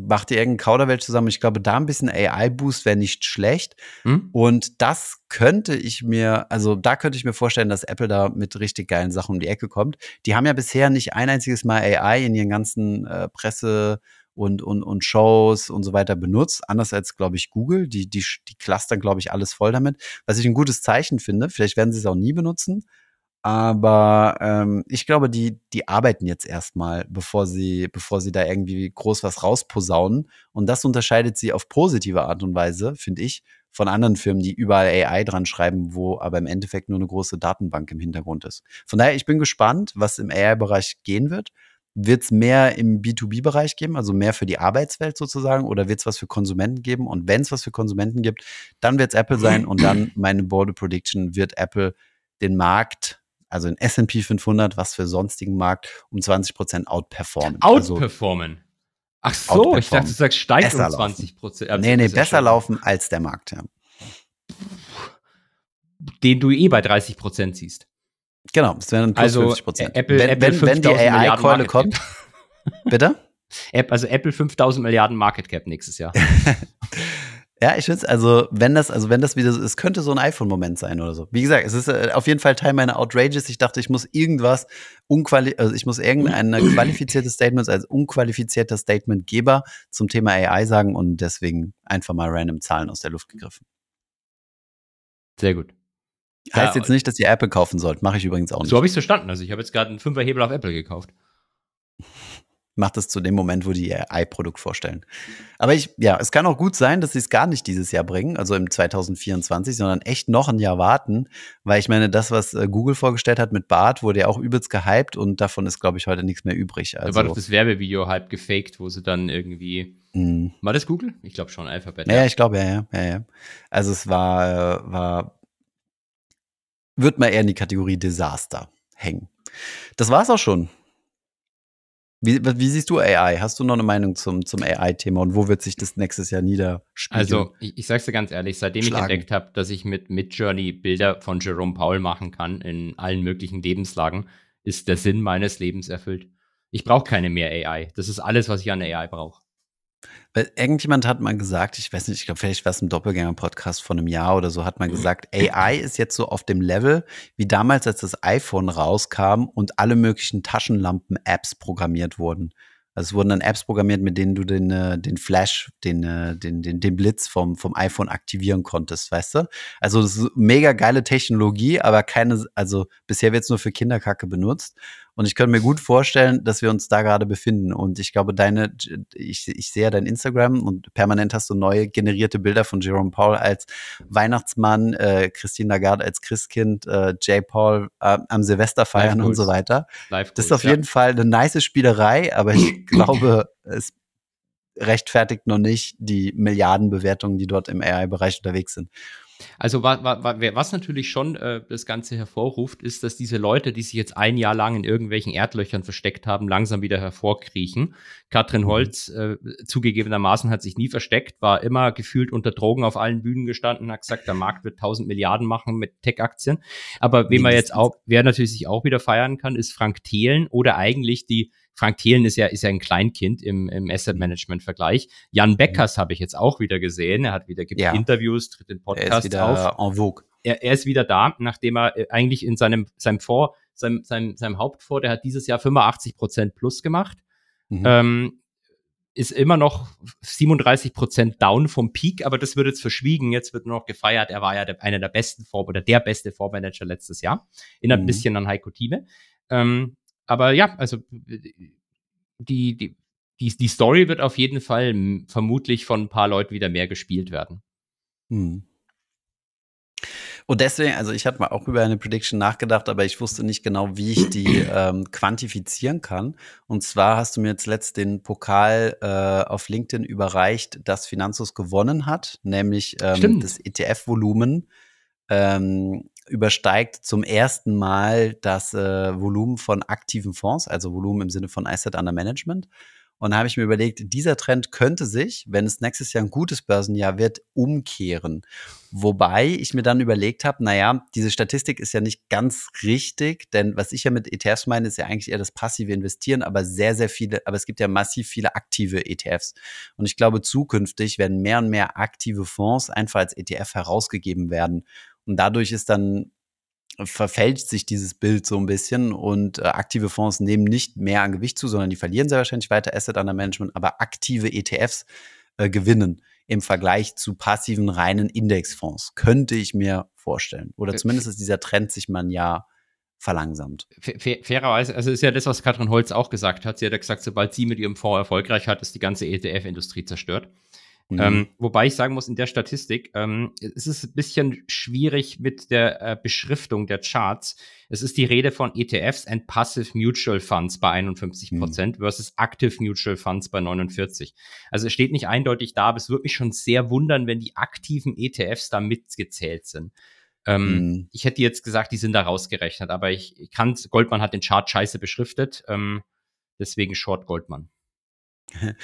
macht ihr irgendeinen Kauderwelsch zusammen. Ich glaube, da ein bisschen AI-Boost wäre nicht schlecht. Hm? Und das könnte ich mir, also da könnte ich mir vorstellen, dass Apple da mit richtig geilen Sachen um die Ecke kommt. Die haben ja bisher nicht ein einziges Mal AI in ihren ganzen äh, Presse- und, und, und Shows und so weiter benutzt. Anders als, glaube ich, Google. Die, die, die clustern, glaube ich, alles voll damit. Was ich ein gutes Zeichen finde. Vielleicht werden sie es auch nie benutzen. Aber ähm, ich glaube, die, die arbeiten jetzt erstmal, bevor sie, bevor sie da irgendwie groß was rausposaunen. Und das unterscheidet sie auf positive Art und Weise, finde ich, von anderen Firmen, die überall AI dran schreiben, wo aber im Endeffekt nur eine große Datenbank im Hintergrund ist. Von daher, ich bin gespannt, was im AI-Bereich gehen wird. Wird es mehr im B2B-Bereich geben, also mehr für die Arbeitswelt sozusagen, oder wird es was für Konsumenten geben? Und wenn es was für Konsumenten gibt, dann wird es Apple sein und dann meine Bold Prediction wird Apple den Markt, also den S&P 500, was für sonstigen Markt, um 20 Prozent outperformen. Also outperformen? Ach so, ich dachte, du sagst steigt um 20 Prozent. Nee, nee, besser laufen als der Markt, ja. Den du eh bei 30 Prozent siehst. Genau, es wären plus also 50 Prozent. Apple, wenn, Apple wenn, wenn die AI-Keule kommt. Bitte? Also Apple 5000 Milliarden Market Cap nächstes Jahr. Ja, ich finde es, also, wenn das, also wenn das wieder so, es könnte so ein iPhone-Moment sein oder so. Wie gesagt, es ist äh, auf jeden Fall Teil meiner Outrageous. Ich dachte, ich muss irgendwas unquali also ich muss irgendein qualifiziertes Statement als unqualifizierter Statementgeber zum Thema AI sagen und deswegen einfach mal random Zahlen aus der Luft gegriffen. Sehr gut. Heißt ja, jetzt nicht, dass ihr Apple kaufen sollt. Mache ich übrigens auch nicht. So habe ich es verstanden. Also ich habe jetzt gerade einen Fünferhebel auf Apple gekauft macht es zu dem Moment, wo die ihr i-Produkt vorstellen. Aber ich, ja, es kann auch gut sein, dass sie es gar nicht dieses Jahr bringen, also im 2024, sondern echt noch ein Jahr warten, weil ich meine, das, was äh, Google vorgestellt hat mit Bart, wurde ja auch übelst gehypt und davon ist, glaube ich, heute nichts mehr übrig. Also, da war doch das Werbevideo halb gefaked, wo sie dann irgendwie. Mm. War das Google? Ich glaube schon, Alphabet. Ja, ja, ich glaube, ja, ja, ja, ja. Also es war, äh, war, wird mal eher in die Kategorie Desaster hängen. Das war's auch schon wie, wie, siehst du AI? Hast du noch eine Meinung zum, zum AI-Thema und wo wird sich das nächstes Jahr niederspiegeln? Also, ich, ich sag's dir ganz ehrlich, seitdem Schlagen. ich entdeckt habe, dass ich mit Midjourney Bilder von Jerome Paul machen kann in allen möglichen Lebenslagen, ist der Sinn meines Lebens erfüllt. Ich brauche keine mehr AI. Das ist alles, was ich an AI brauche. Weil irgendjemand hat mal gesagt, ich weiß nicht, ich glaube, vielleicht war es im Doppelgänger-Podcast von einem Jahr oder so, hat man gesagt, AI ist jetzt so auf dem Level wie damals, als das iPhone rauskam und alle möglichen Taschenlampen-Apps programmiert wurden. Also es wurden dann Apps programmiert, mit denen du den, äh, den Flash, den, äh, den, den, den Blitz vom, vom iPhone aktivieren konntest, weißt du? Also das ist mega geile Technologie, aber keine, also bisher wird es nur für Kinderkacke benutzt. Und ich könnte mir gut vorstellen, dass wir uns da gerade befinden. Und ich glaube, deine, ich, ich sehe dein Instagram und permanent hast du neue generierte Bilder von Jerome Paul als Weihnachtsmann, äh, Christine Lagarde als Christkind, äh, Jay Paul äh, am Silvester feiern und so weiter. Live das ist auf ja. jeden Fall eine nice Spielerei, aber ich glaube, es rechtfertigt noch nicht die Milliardenbewertungen, die dort im AI-Bereich unterwegs sind. Also wa, wa, was natürlich schon äh, das Ganze hervorruft, ist, dass diese Leute, die sich jetzt ein Jahr lang in irgendwelchen Erdlöchern versteckt haben, langsam wieder hervorkriechen. Katrin mhm. Holz äh, zugegebenermaßen hat sich nie versteckt, war immer gefühlt unter Drogen auf allen Bühnen gestanden, hat gesagt, der Markt wird 1000 Milliarden machen mit Tech-Aktien. Aber wen man jetzt auch, wer natürlich sich auch wieder feiern kann, ist Frank Thelen oder eigentlich die Frank Thelen ist ja, ist ja ein Kleinkind im, im Asset Management Vergleich. Jan mhm. Beckers habe ich jetzt auch wieder gesehen. Er hat wieder, gibt ja. Interviews, tritt den Podcast er ist wieder auf. En vogue. Er, er ist wieder da, nachdem er äh, eigentlich in seinem, seinem Vor, seinem, seinem, seinem Hauptfonds, der hat dieses Jahr 85 Prozent plus gemacht. Mhm. Ähm, ist immer noch 37 Prozent down vom Peak, aber das wird jetzt verschwiegen. Jetzt wird nur noch gefeiert. Er war ja der, einer der besten Fonds oder der beste Fondsmanager letztes Jahr. Erinnert mhm. ein bisschen an Heiko Thieme. Ähm, aber ja, also die, die, die, die Story wird auf jeden Fall vermutlich von ein paar Leuten wieder mehr gespielt werden. Hm. Und deswegen, also ich hatte mal auch über eine Prediction nachgedacht, aber ich wusste nicht genau, wie ich die ähm, quantifizieren kann. Und zwar hast du mir jetzt letzt den Pokal äh, auf LinkedIn überreicht, das Finanzus gewonnen hat, nämlich ähm, das ETF-Volumen ähm, übersteigt zum ersten Mal das äh, Volumen von aktiven Fonds, also Volumen im Sinne von Asset Under Management. Und da habe ich mir überlegt, dieser Trend könnte sich, wenn es nächstes Jahr ein gutes Börsenjahr wird, umkehren. Wobei ich mir dann überlegt habe, naja, diese Statistik ist ja nicht ganz richtig, denn was ich ja mit ETFs meine, ist ja eigentlich eher das passive Investieren, aber sehr, sehr viele, aber es gibt ja massiv viele aktive ETFs. Und ich glaube, zukünftig werden mehr und mehr aktive Fonds einfach als ETF herausgegeben werden. Und dadurch ist dann verfälscht sich dieses Bild so ein bisschen und äh, aktive Fonds nehmen nicht mehr an Gewicht zu, sondern die verlieren sehr wahrscheinlich weiter Asset under Management, aber aktive ETFs äh, gewinnen im Vergleich zu passiven reinen Indexfonds, könnte ich mir vorstellen. Oder zumindest ist dieser Trend sich mal ein Jahr verlangsamt. Fairerweise, also ist ja das, was Katrin Holz auch gesagt hat. Sie hat ja gesagt, sobald sie mit ihrem Fonds erfolgreich hat, ist die ganze ETF-Industrie zerstört. Mhm. Ähm, wobei ich sagen muss, in der Statistik, ähm, es ist ein bisschen schwierig mit der äh, Beschriftung der Charts. Es ist die Rede von ETFs and Passive Mutual Funds bei 51 mhm. Prozent mhm. versus Active Mutual Funds bei 49. Also es steht nicht eindeutig da, aber es würde mich schon sehr wundern, wenn die aktiven ETFs da mitgezählt sind. Ähm, mhm. Ich hätte jetzt gesagt, die sind da rausgerechnet, aber ich, ich kann, Goldman hat den Chart scheiße beschriftet, ähm, deswegen Short Goldman.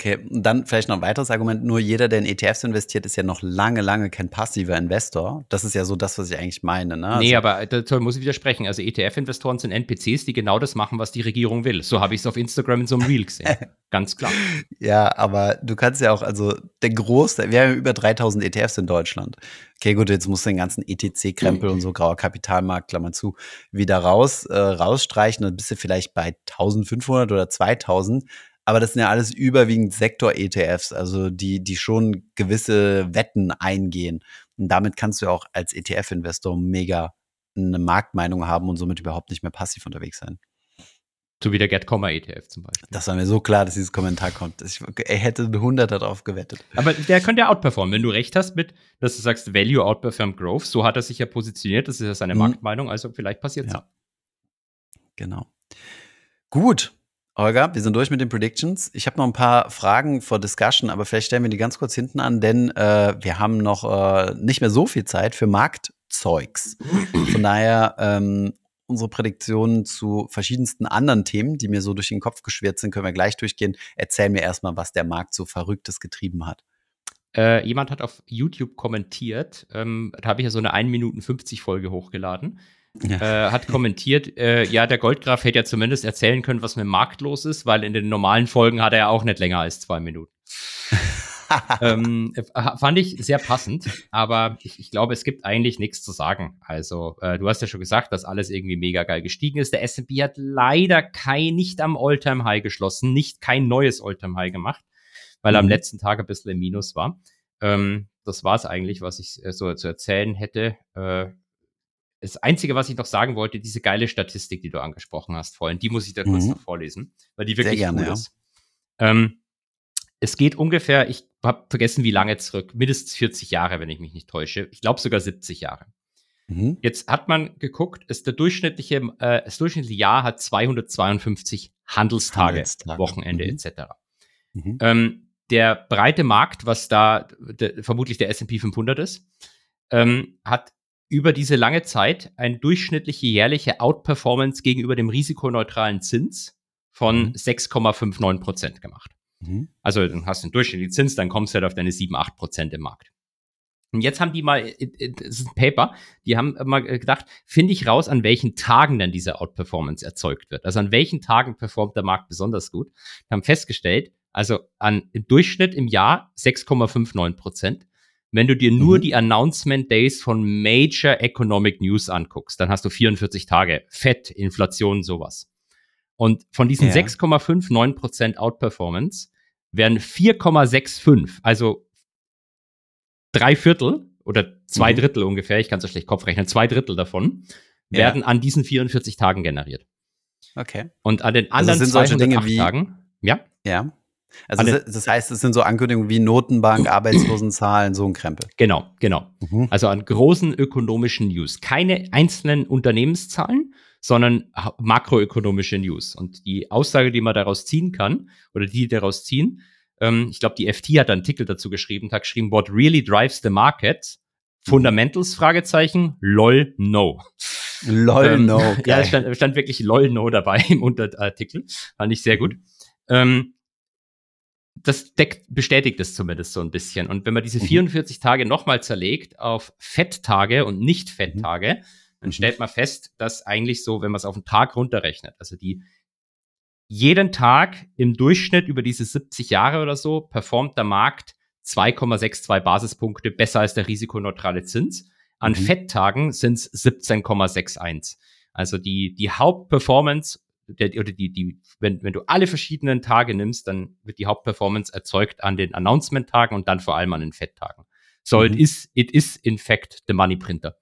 Okay, und dann vielleicht noch ein weiteres Argument. Nur jeder, der in ETFs investiert, ist ja noch lange, lange kein passiver Investor. Das ist ja so das, was ich eigentlich meine. Ne? Also nee, aber da muss ich widersprechen. Also ETF-Investoren sind NPCs, die genau das machen, was die Regierung will. So habe ich es auf Instagram in so einem Reel gesehen. Ganz klar. Ja, aber du kannst ja auch, also der Großteil, wir haben über 3000 ETFs in Deutschland. Okay, gut, jetzt musst du den ganzen ETC-Krempel und so grauer Kapitalmarkt, Klammer zu, wieder raus, äh, rausstreichen. Dann bist du vielleicht bei 1500 oder 2000. Aber das sind ja alles überwiegend Sektor-ETFs, also die, die schon gewisse Wetten eingehen. Und damit kannst du auch als ETF-Investor mega eine Marktmeinung haben und somit überhaupt nicht mehr passiv unterwegs sein. So wie der Get ETF zum Beispiel. Das war mir so klar, dass dieses Kommentar kommt. Ich, er hätte eine 100 darauf gewettet. Aber der könnte ja outperformen. Wenn du recht hast mit, dass du sagst, Value outperform Growth, so hat er sich ja positioniert. Das ist ja seine mhm. Marktmeinung. Also vielleicht passiert es. Ja. Genau. Gut. Olga, wir sind durch mit den Predictions. Ich habe noch ein paar Fragen vor Discussion, aber vielleicht stellen wir die ganz kurz hinten an, denn äh, wir haben noch äh, nicht mehr so viel Zeit für Marktzeugs. Von daher ähm, unsere Prädiktionen zu verschiedensten anderen Themen, die mir so durch den Kopf geschwirrt sind, können wir gleich durchgehen. Erzähl mir erstmal, was der Markt so Verrücktes getrieben hat. Äh, jemand hat auf YouTube kommentiert, ähm, da habe ich ja so eine 1 Minuten 50 Folge hochgeladen ja. äh, hat kommentiert, äh, ja, der Goldgraf hätte ja zumindest erzählen können, was mit dem Markt los ist, weil in den normalen Folgen hat er ja auch nicht länger als zwei Minuten. ähm, fand ich sehr passend, aber ich, ich, glaube, es gibt eigentlich nichts zu sagen. Also, äh, du hast ja schon gesagt, dass alles irgendwie mega geil gestiegen ist. Der S&P hat leider kein, nicht am Alltime high geschlossen, nicht kein neues Alltime high gemacht, weil er am mhm. letzten Tag ein bisschen im Minus war. Ähm, das war es eigentlich, was ich äh, so zu erzählen hätte. Äh, das Einzige, was ich noch sagen wollte, diese geile Statistik, die du angesprochen hast vorhin, die muss ich da kurz mhm. noch vorlesen, weil die wirklich gerne, cool ist. Ähm, es geht ungefähr, ich habe vergessen, wie lange zurück, mindestens 40 Jahre, wenn ich mich nicht täusche. Ich glaube sogar 70 Jahre. Mhm. Jetzt hat man geguckt, ist der durchschnittliche, äh, das durchschnittliche Jahr hat 252 Handelstage, Handelstage. Wochenende mhm. etc. Mhm. Ähm, der breite Markt, was da der, vermutlich der S&P 500 ist, ähm, hat über diese lange Zeit eine durchschnittliche jährliche Outperformance gegenüber dem risikoneutralen Zins von mhm. 6,59 Prozent gemacht. Mhm. Also dann hast du einen durchschnittlichen Zins, dann kommst du halt auf deine 7, 8 Prozent im Markt. Und jetzt haben die mal, das ist ein Paper, die haben mal gedacht, finde ich raus, an welchen Tagen denn diese Outperformance erzeugt wird. Also an welchen Tagen performt der Markt besonders gut. Wir haben festgestellt, also an, im Durchschnitt im Jahr 6,59 Prozent. Wenn du dir nur mhm. die Announcement Days von Major Economic News anguckst, dann hast du 44 Tage. Fett, Inflation, sowas. Und von diesen ja. 6,59% Outperformance werden 4,65, also drei Viertel oder zwei mhm. Drittel ungefähr, ich kann so schlecht Kopf rechnen, zwei Drittel davon ja. werden an diesen 44 Tagen generiert. Okay. Und an den also anderen also 208 Tagen, ja? Ja. Also das, das heißt, es sind so Ankündigungen wie Notenbank, Arbeitslosenzahlen, so ein Krempel. Genau, genau. Mhm. Also an großen ökonomischen News. Keine einzelnen Unternehmenszahlen, sondern makroökonomische News. Und die Aussage, die man daraus ziehen kann, oder die daraus ziehen, ähm, ich glaube, die FT hat einen Artikel dazu geschrieben, hat geschrieben, what really drives the market? Fundamentals, Fragezeichen, lol, no. Lol, ähm, no. Okay. Ja, es stand, stand, wirklich lol, no dabei im Unterartikel. Fand ich sehr gut. Ähm, das deckt, bestätigt es zumindest so ein bisschen. Und wenn man diese 44 mhm. Tage nochmal zerlegt auf Fetttage und Nicht-Fetttage, mhm. dann stellt man fest, dass eigentlich so, wenn man es auf den Tag runterrechnet, also die jeden Tag im Durchschnitt über diese 70 Jahre oder so performt der Markt 2,62 Basispunkte besser als der risikoneutrale Zins. An mhm. Fetttagen sind es 17,61. Also die, die Hauptperformance der, oder die, die, wenn, wenn du alle verschiedenen Tage nimmst, dann wird die Hauptperformance erzeugt an den Announcement-Tagen und dann vor allem an den Fett-Tagen. So, mhm. it is, it is in fact the money printer.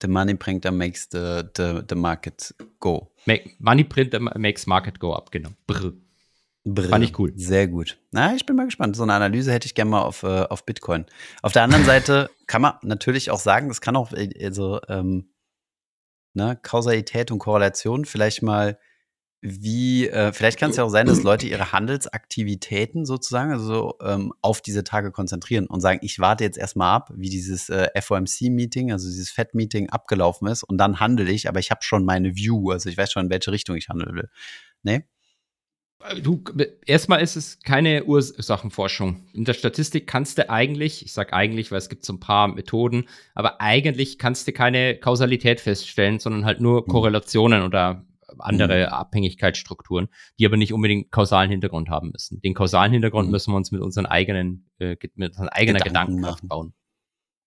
The money printer makes the, the, the market go. Make, money printer makes market go up, genau. Brr. Brr. Fand ich cool. Sehr gut. Na, ich bin mal gespannt. So eine Analyse hätte ich gerne mal auf, äh, auf Bitcoin. Auf der anderen Seite kann man natürlich auch sagen, das kann auch, also, ähm, ne, Kausalität und Korrelation, vielleicht mal wie, äh, vielleicht kann es ja auch sein, dass Leute ihre Handelsaktivitäten sozusagen also ähm, auf diese Tage konzentrieren und sagen, ich warte jetzt erstmal ab, wie dieses äh, FOMC-Meeting, also dieses FED-Meeting abgelaufen ist und dann handle ich, aber ich habe schon meine View, also ich weiß schon, in welche Richtung ich handeln will. Nee? Du, erstmal ist es keine Ursachenforschung. In der Statistik kannst du eigentlich, ich sage eigentlich, weil es gibt so ein paar Methoden, aber eigentlich kannst du keine Kausalität feststellen, sondern halt nur mhm. Korrelationen oder andere mhm. Abhängigkeitsstrukturen, die aber nicht unbedingt kausalen Hintergrund haben müssen. Den kausalen Hintergrund mhm. müssen wir uns mit unseren eigenen, äh, mit unseren eigenen Gedanken, Gedankenkraft bauen.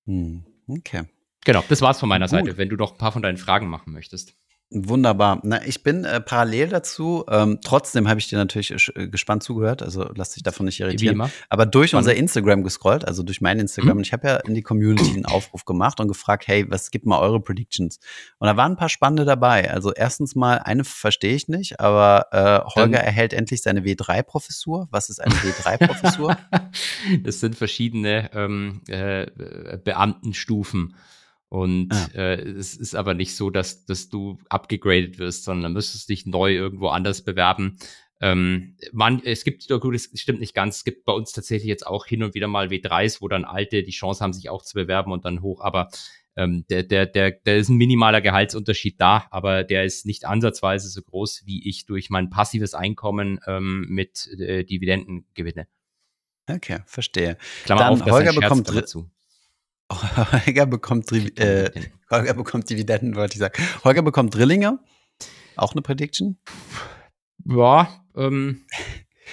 Mhm. Okay. Genau, das war's von meiner Gut. Seite, wenn du noch ein paar von deinen Fragen machen möchtest. Wunderbar. Na, ich bin äh, parallel dazu. Ähm, trotzdem habe ich dir natürlich äh, gespannt zugehört. Also lass dich davon nicht irritieren. Aber durch unser Instagram gescrollt, also durch mein Instagram. Mhm. Und ich habe ja in die Community einen Aufruf gemacht und gefragt, hey, was gibt mal eure Predictions? Und da waren ein paar spannende dabei. Also erstens mal, eine verstehe ich nicht, aber äh, Holger ähm. erhält endlich seine W3-Professur. Was ist eine W3-Professur? das sind verschiedene ähm, äh, Beamtenstufen. Und ah. äh, es ist aber nicht so, dass, dass du abgegradet wirst, sondern müsstest dich neu irgendwo anders bewerben. Ähm, man, es gibt, gut, es stimmt nicht ganz, es gibt bei uns tatsächlich jetzt auch hin und wieder mal W3s, wo dann Alte die Chance haben, sich auch zu bewerben und dann hoch, aber ähm, der, der, der, der ist ein minimaler Gehaltsunterschied da, aber der ist nicht ansatzweise so groß, wie ich durch mein passives Einkommen ähm, mit äh, Dividenden gewinne. Okay, verstehe. Klammer dann auf, Holger bekommt dazu. Holger bekommt, äh, Holger bekommt Dividenden, wollte ich sagen. Holger bekommt Drillinge. Auch eine Prediction? Ja, ähm,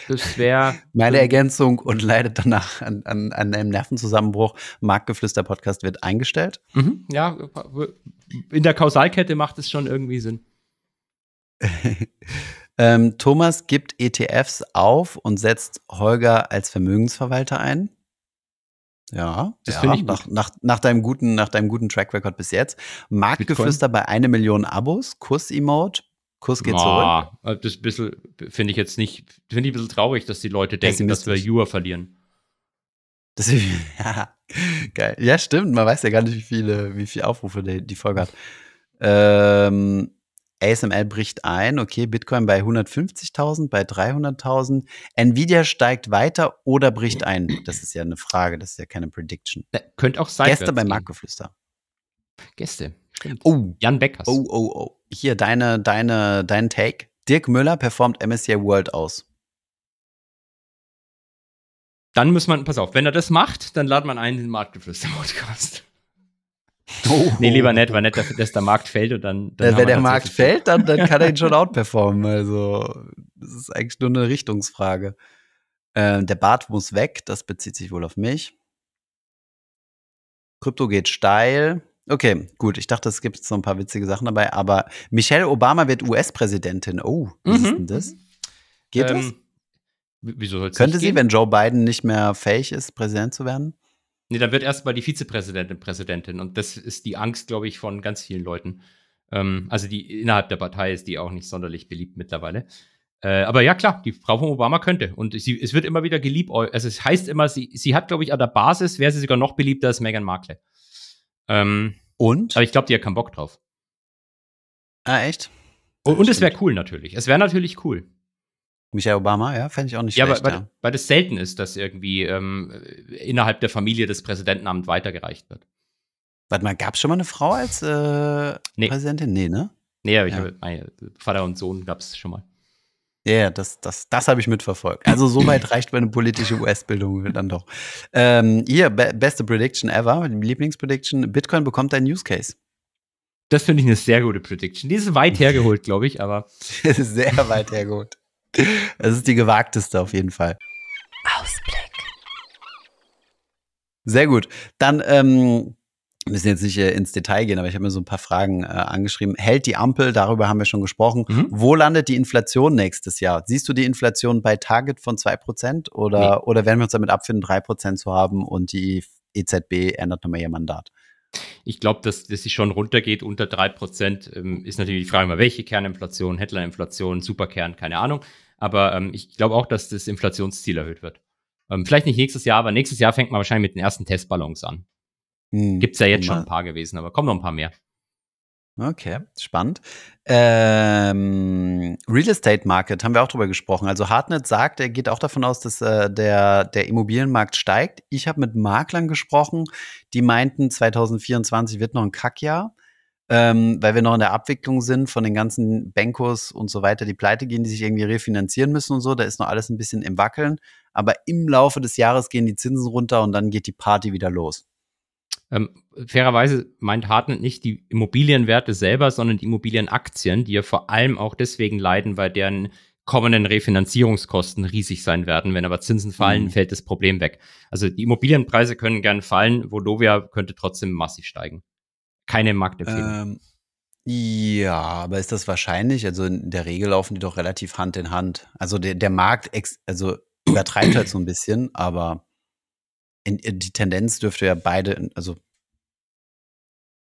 das wäre. Meine Ergänzung und leidet danach an, an, an einem Nervenzusammenbruch. Marktgeflüster-Podcast wird eingestellt. Mhm, ja, in der Kausalkette macht es schon irgendwie Sinn. ähm, Thomas gibt ETFs auf und setzt Holger als Vermögensverwalter ein. Ja, das ja, finde ich nach, nach, nach, deinem guten, nach deinem guten Track Record bis jetzt. Marktgeflüster bei eine Million Abos, Kuss-Emote, Kuss geht zurück. Äh, das bisschen finde ich jetzt nicht, finde ich ein bisschen traurig, dass die Leute denken, dass wir Viewer verlieren. Das ist, ja, geil. Ja, stimmt. Man weiß ja gar nicht, wie viele, wie viele Aufrufe die, die Folge hat. Ähm, ASML bricht ein, okay, Bitcoin bei 150.000, bei 300.000. Nvidia steigt weiter oder bricht ein? Das ist ja eine Frage, das ist ja keine Prediction. Könnte auch sein. Gäste bei Marktgeflüster. Gäste. Stimmt. Oh. Jan Beckers. Oh, oh, oh. Hier, deine, deine, dein Take. Dirk Müller performt MSCI World aus. Dann muss man, pass auf, wenn er das macht, dann ladet man einen in den Marktgeflüster-Podcast. Oh. Nee, lieber nicht, weil nicht, dass der Markt fällt und dann. dann ja, wenn der Markt fällt, dann, dann kann er ihn schon outperformen. Also, das ist eigentlich nur eine Richtungsfrage. Äh, der Bart muss weg, das bezieht sich wohl auf mich. Krypto geht steil. Okay, gut. Ich dachte, es gibt so ein paar witzige Sachen dabei, aber Michelle Obama wird US-Präsidentin. Oh, wie mhm. ist denn das? Geht ähm, das? Wieso soll Könnte sie, gehen? wenn Joe Biden nicht mehr fähig ist, Präsident zu werden? Nee, dann wird erstmal die Vizepräsidentin Präsidentin. Und das ist die Angst, glaube ich, von ganz vielen Leuten. Ähm, also die innerhalb der Partei ist die auch nicht sonderlich beliebt mittlerweile. Äh, aber ja, klar, die Frau von Obama könnte. Und sie, es wird immer wieder geliebt. Also es heißt immer, sie, sie hat, glaube ich, an der Basis wäre sie sogar noch beliebter als Meghan Markle. Ähm, und? Aber ich glaube, die hat keinen Bock drauf. Ah, echt? Und, und es wäre cool natürlich. Es wäre natürlich cool. Michelle Obama, ja, fände ich auch nicht ja, schlecht. Weil, ja, weil das selten ist, dass irgendwie ähm, innerhalb der Familie das Präsidentenamt weitergereicht wird. Warte mal, gab es schon mal eine Frau als äh, nee. Präsidentin? Nee, ne? Nee, aber ich ja. habe meine Vater und Sohn gab es schon mal. Ja, yeah, das, das, das habe ich mitverfolgt. Also soweit reicht meine politische US-Bildung dann doch. Ähm, hier, be beste Prediction ever, Lieblingsprediction. Bitcoin bekommt ein Use Case. Das finde ich eine sehr gute Prediction. Die ist weit hergeholt, glaube ich, aber. sehr weit hergeholt. Es ist die gewagteste auf jeden Fall. Ausblick. Sehr gut. Dann ähm, müssen jetzt nicht äh, ins Detail gehen, aber ich habe mir so ein paar Fragen äh, angeschrieben. Hält die Ampel, darüber haben wir schon gesprochen. Mhm. Wo landet die Inflation nächstes Jahr? Siehst du die Inflation bei Target von 2% oder, nee. oder werden wir uns damit abfinden, 3% zu haben und die EZB ändert nochmal ihr Mandat? Ich glaube, dass, dass sie schon runtergeht unter 3%. Ähm, ist natürlich die Frage, mal welche Kerninflation, Headline-Inflation, Superkern, keine Ahnung. Aber ähm, ich glaube auch, dass das Inflationsziel erhöht wird. Ähm, vielleicht nicht nächstes Jahr, aber nächstes Jahr fängt man wahrscheinlich mit den ersten Testballons an. Hm, Gibt es ja jetzt schon ein paar gewesen, aber kommen noch ein paar mehr. Okay, spannend. Ähm, Real Estate Market haben wir auch drüber gesprochen. Also Hartnett sagt, er geht auch davon aus, dass äh, der, der Immobilienmarkt steigt. Ich habe mit Maklern gesprochen, die meinten, 2024 wird noch ein Kackjahr. Ähm, weil wir noch in der Abwicklung sind von den ganzen Bankos und so weiter, die pleite gehen, die sich irgendwie refinanzieren müssen und so. Da ist noch alles ein bisschen im Wackeln. Aber im Laufe des Jahres gehen die Zinsen runter und dann geht die Party wieder los. Ähm, fairerweise meint Hartnett nicht die Immobilienwerte selber, sondern die Immobilienaktien, die ja vor allem auch deswegen leiden, weil deren kommenden Refinanzierungskosten riesig sein werden. Wenn aber Zinsen fallen, mhm. fällt das Problem weg. Also die Immobilienpreise können gern fallen, Volovia könnte trotzdem massiv steigen. Keine Marktempfehlung. Ähm, ja, aber ist das wahrscheinlich? Also in der Regel laufen die doch relativ Hand in Hand. Also der, der Markt also übertreibt halt so ein bisschen, aber in, in die Tendenz dürfte ja beide, also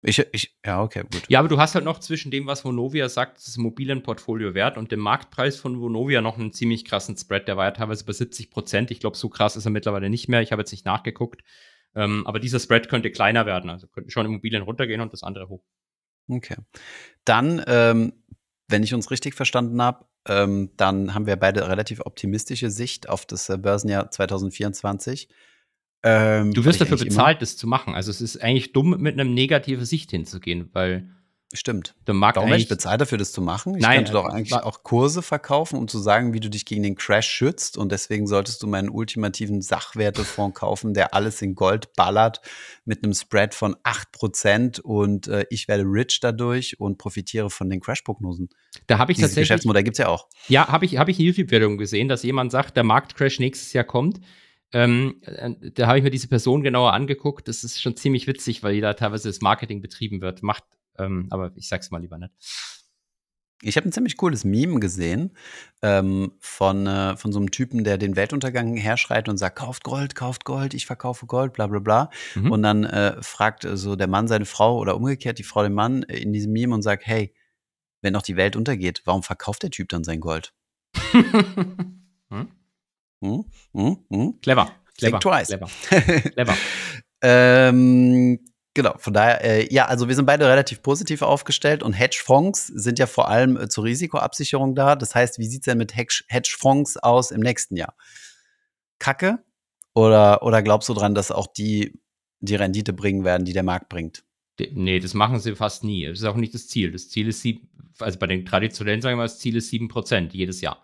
ich, ich, ja, okay, gut. Ja, aber du hast halt noch zwischen dem, was Vonovia sagt, das Immobilienportfolio wert und dem Marktpreis von Vonovia noch einen ziemlich krassen Spread. Der war ja teilweise bei 70 Prozent. Ich glaube, so krass ist er mittlerweile nicht mehr. Ich habe jetzt nicht nachgeguckt. Ähm, aber dieser Spread könnte kleiner werden. Also könnten schon Immobilien runtergehen und das andere hoch. Okay. Dann, ähm, wenn ich uns richtig verstanden habe, ähm, dann haben wir beide relativ optimistische Sicht auf das äh, Börsenjahr 2024. Ähm, du wirst dafür bezahlt, das zu machen. Also es ist eigentlich dumm, mit einem negativen Sicht hinzugehen, weil Stimmt. Der Markt Warum werde ich bezahlt dafür, das zu machen? Ich Nein, könnte doch eigentlich auch Kurse verkaufen, um zu sagen, wie du dich gegen den Crash schützt. Und deswegen solltest du meinen ultimativen Sachwertefonds kaufen, der alles in Gold ballert, mit einem Spread von 8% und äh, ich werde rich dadurch und profitiere von den Crash-Prognosen. Da habe ich Dieses tatsächlich. Geschäftsmodell gibt es ja auch. Ja, habe ich, hab ich YouTube-Werbung gesehen, dass jemand sagt, der Marktcrash nächstes Jahr kommt. Ähm, äh, da habe ich mir diese Person genauer angeguckt. Das ist schon ziemlich witzig, weil da teilweise das Marketing betrieben wird. Macht, ähm, aber ich sag's mal lieber nicht. Ich habe ein ziemlich cooles Meme gesehen ähm, von, äh, von so einem Typen, der den Weltuntergang herschreit und sagt, kauft Gold, kauft Gold, ich verkaufe Gold, bla bla bla. Mhm. Und dann äh, fragt so der Mann seine Frau oder umgekehrt die Frau den Mann in diesem Meme und sagt, hey, wenn doch die Welt untergeht, warum verkauft der Typ dann sein Gold? hm? Hm? Hm? Hm? Clever. Clever. Think twice. Clever. Clever. ähm, Genau, von daher, äh, ja, also wir sind beide relativ positiv aufgestellt und Hedgefonds sind ja vor allem äh, zur Risikoabsicherung da. Das heißt, wie sieht es denn mit Hedgefonds aus im nächsten Jahr? Kacke? Oder, oder glaubst du dran, dass auch die die Rendite bringen werden, die der Markt bringt? Nee, das machen sie fast nie. Das ist auch nicht das Ziel. Das Ziel ist sieben, also bei den traditionellen sagen wir mal, das Ziel ist sieben Prozent jedes Jahr.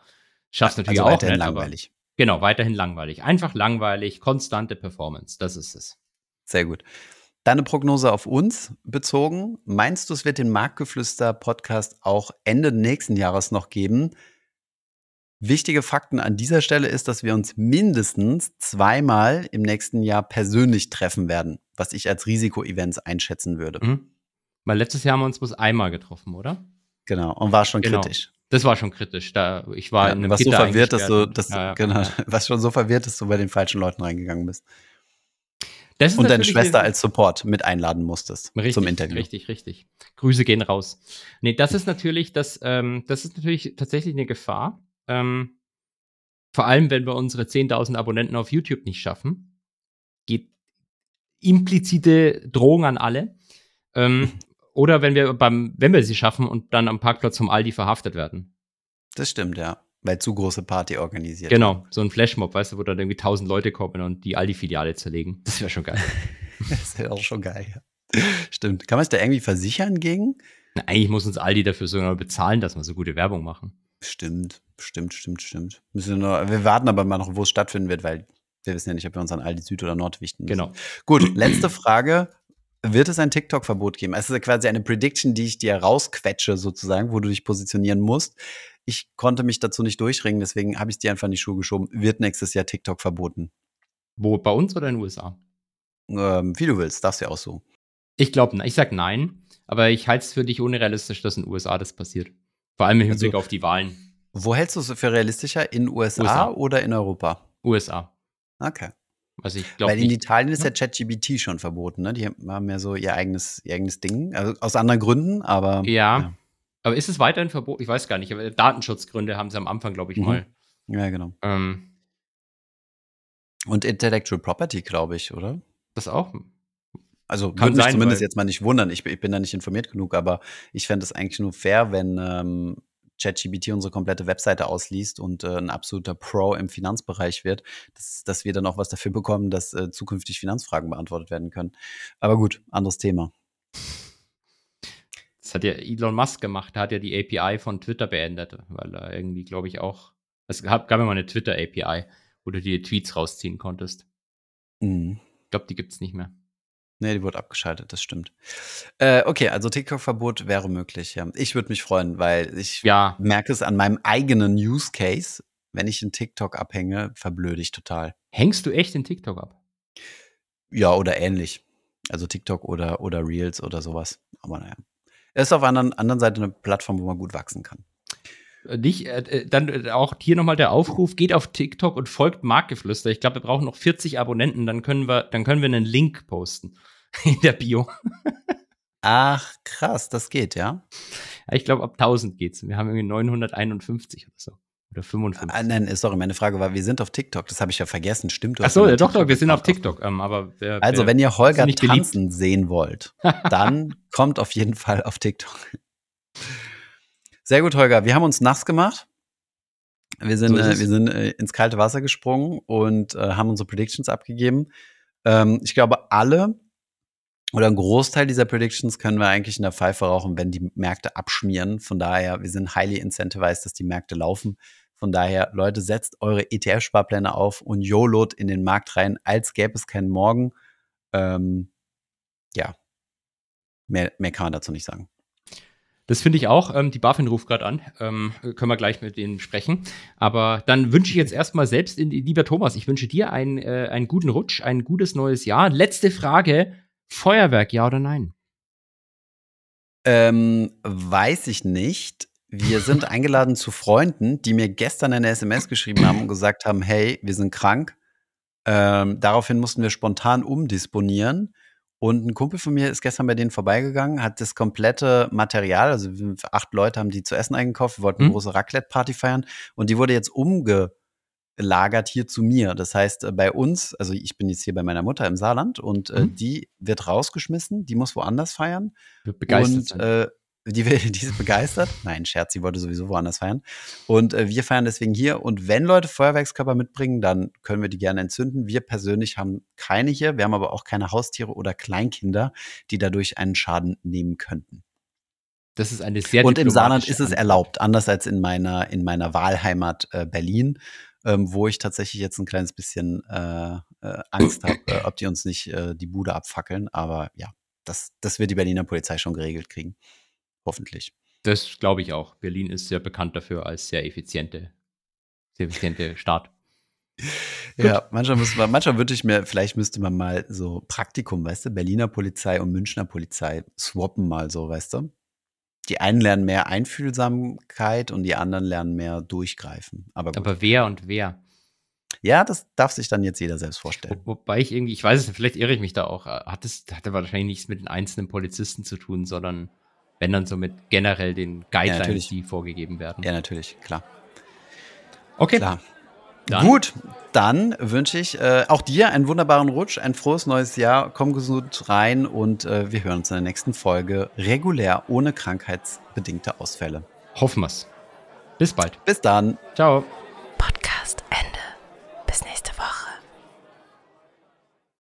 Schaffst natürlich also auch weiterhin nicht, langweilig. genau, weiterhin langweilig. Einfach langweilig, konstante Performance. Das ist es. Sehr gut. Deine Prognose auf uns bezogen. Meinst du, es wird den Marktgeflüster-Podcast auch Ende nächsten Jahres noch geben? Wichtige Fakten an dieser Stelle ist, dass wir uns mindestens zweimal im nächsten Jahr persönlich treffen werden, was ich als Risiko-Events einschätzen würde. Mhm. Weil letztes Jahr haben wir uns bloß einmal getroffen, oder? Genau, und war schon genau. kritisch. Das war schon kritisch. Da, ich war ja, in einem was Gitter so verwirrt, dass du, dass, ja, ja. Genau, was schon so verwirrt, dass du bei den falschen Leuten reingegangen bist und deine Schwester als Support mit einladen musstest richtig, zum Interview. Richtig, richtig. Grüße gehen raus. Nee, das ist natürlich, das, ähm, das ist natürlich tatsächlich eine Gefahr. Ähm, vor allem, wenn wir unsere 10.000 Abonnenten auf YouTube nicht schaffen. Geht implizite Drohung an alle. Ähm, oder wenn wir beim, wenn wir sie schaffen und dann am Parkplatz vom Aldi verhaftet werden. Das stimmt, ja. Weil zu große Party organisiert. Genau, so ein Flashmob, weißt du, wo dann irgendwie tausend Leute kommen und die Aldi-Filiale zerlegen. Das wäre schon geil. das wäre auch schon geil, ja. Stimmt. Kann man es da irgendwie versichern gegen? Na, eigentlich muss uns Aldi dafür sogar bezahlen, dass wir so gute Werbung machen. Stimmt, stimmt, stimmt, stimmt. Müssen wir, nur, wir warten aber mal noch, wo es stattfinden wird, weil wir wissen ja nicht, ob wir uns an Aldi Süd oder Nord wichten müssen. Genau. Gut, letzte Frage. Wird es ein TikTok-Verbot geben? Es ist quasi eine Prediction, die ich dir rausquetsche, sozusagen, wo du dich positionieren musst. Ich konnte mich dazu nicht durchringen, deswegen habe ich es dir einfach in die Schuhe geschoben. Wird nächstes Jahr TikTok verboten. Wo, bei uns oder in den USA? Ähm, wie du willst, darfst du ja auch so. Ich glaube, ich sag nein, aber ich halte es für dich unrealistisch, dass in den USA das passiert. Vor allem im Hinblick also, auf die Wahlen. Wo hältst du es für realistischer? In USA, USA. oder in Europa? USA. Okay. Also ich glaube. Weil in Italien ist ja ChatGBT schon verboten, ne? Die haben ja so ihr eigenes, ihr eigenes Ding. Also aus anderen Gründen, aber. Ja. ja. Aber ist es weiterhin verboten? Ich weiß gar nicht. Aber Datenschutzgründe haben sie am Anfang, glaube ich, mhm. mal. Ja, genau. Ähm, Und Intellectual Property, glaube ich, oder? Das auch? Also kann mich sein, zumindest jetzt mal nicht wundern. Ich, ich, bin da nicht informiert genug, aber ich fände es eigentlich nur fair, wenn ähm, ChatGPT unsere komplette Webseite ausliest und äh, ein absoluter Pro im Finanzbereich wird, dass, dass wir dann auch was dafür bekommen, dass äh, zukünftig Finanzfragen beantwortet werden können. Aber gut, anderes Thema. Hat ja Elon Musk gemacht, der hat ja die API von Twitter beendet, weil er irgendwie, glaube ich, auch. Es gab, gab ja mal eine Twitter-API, wo du die Tweets rausziehen konntest. Mhm. Ich glaube, die gibt es nicht mehr. Nee, die wurde abgeschaltet, das stimmt. Äh, okay, also TikTok-Verbot wäre möglich, ja. Ich würde mich freuen, weil ich Ja, merke es an meinem eigenen Use Case. Wenn ich in TikTok abhänge, verblöde ich total. hängst du echt in TikTok ab? Ja, oder ähnlich. Also TikTok oder, oder Reels oder sowas. Aber naja. Es ist auf der anderen, anderen Seite eine Plattform, wo man gut wachsen kann. Äh, Nicht, äh, äh, dann äh, auch hier nochmal der Aufruf, geht auf TikTok und folgt Marktgeflüster. Ich glaube, wir brauchen noch 40 Abonnenten, dann können wir, dann können wir einen Link posten in der Bio. Ach, krass, das geht, ja. Ja, ich glaube, ab 1000 geht's. Wir haben irgendwie 951 oder so. Oder 55. Ah, nein, sorry, meine Frage war, wir sind auf TikTok. Das habe ich ja vergessen. Stimmt, Ach so, ja, doch, doch, wir sind auf TikTok. Ähm, aber wer, Also, wer, wenn ihr Holger tanzen sehen wollt, dann kommt auf jeden Fall auf TikTok. Sehr gut, Holger. Wir haben uns nass gemacht. Wir sind, So äh, wir sind äh, ins kalte Wasser gesprungen und äh, haben unsere Predictions abgegeben. Ähm, ich glaube, alle oder ein Großteil dieser Predictions können wir eigentlich in der Pfeife rauchen, wenn die Märkte abschmieren. Von daher, wir sind highly incentivized, dass die Märkte laufen. Von daher, Leute, setzt eure ETF-Sparpläne auf und YOLOt in den Markt rein, als gäbe es keinen Morgen. Ähm, ja, mehr, mehr kann man dazu nicht sagen. Das finde ich auch. Ähm, die BaFin ruft gerade an. Ähm, können wir gleich mit denen sprechen. Aber dann wünsche ich jetzt erstmal selbst, in, lieber Thomas, ich wünsche dir einen, äh, einen guten Rutsch, ein gutes neues Jahr. Letzte Frage: Feuerwerk, ja oder nein? Ähm, weiß ich nicht. Wir sind eingeladen zu Freunden, die mir gestern eine SMS geschrieben haben und gesagt haben, hey, wir sind krank. Ähm, daraufhin mussten wir spontan umdisponieren. Und ein Kumpel von mir ist gestern bei denen vorbeigegangen, hat das komplette Material, also acht Leute haben die zu essen eingekauft, wir wollten eine Hm. große Raclette-Party feiern und die wurde jetzt umgelagert hier zu mir. Das heißt, äh, bei uns, also ich bin jetzt hier bei meiner Mutter im Saarland und äh, Mhm. die wird rausgeschmissen, die muss woanders feiern. Wird begeistert Und äh, die, die ist begeistert. Nein, Scherz, sie wollte sowieso woanders feiern. Und äh, wir feiern deswegen hier. Und wenn Leute Feuerwerkskörper mitbringen, dann können wir die gerne entzünden. Wir persönlich haben keine hier. Wir haben aber auch keine Haustiere oder Kleinkinder, die dadurch einen Schaden nehmen könnten. das ist eine sehr Und im Saarland ist es erlaubt, anders als in meiner, in meiner Wahlheimat äh, Berlin, ähm, wo ich tatsächlich jetzt ein kleines bisschen äh, äh, Angst habe, äh, ob die uns nicht äh, die Bude abfackeln. Aber ja, das, das wird die Berliner Polizei schon geregelt kriegen. Hoffentlich. Das glaube ich auch. Berlin ist sehr bekannt dafür als sehr effiziente, sehr effiziente Stadt. Ja, manchmal, muss man, manchmal würde ich mir, vielleicht müsste man mal so Praktikum, weißt du, Berliner Polizei und Münchner Polizei swappen mal so, weißt du? Die einen lernen mehr Einfühlsamkeit und die anderen lernen mehr durchgreifen. Aber gut. Aber wer und wer? ja, das darf sich dann jetzt jeder selbst vorstellen. Wo, wobei ich irgendwie, ich weiß es nicht, vielleicht irre ich mich da auch. Hat es hatte wahrscheinlich nichts mit den einzelnen Polizisten zu tun, sondern wenn dann so mit generell den Guidelines, natürlich. die vorgegeben werden. Ja, natürlich, klar. okay, Klar. Dann. Gut, dann wünsche ich äh, auch dir einen wunderbaren Rutsch, ein frohes neues Jahr. Komm gesund rein und äh, wir hören uns in der nächsten Folge regulär ohne krankheitsbedingte Ausfälle. Hoffen wir's. Bis bald. Bis dann. Ciao. Podcast Ende. Bis nächste Woche.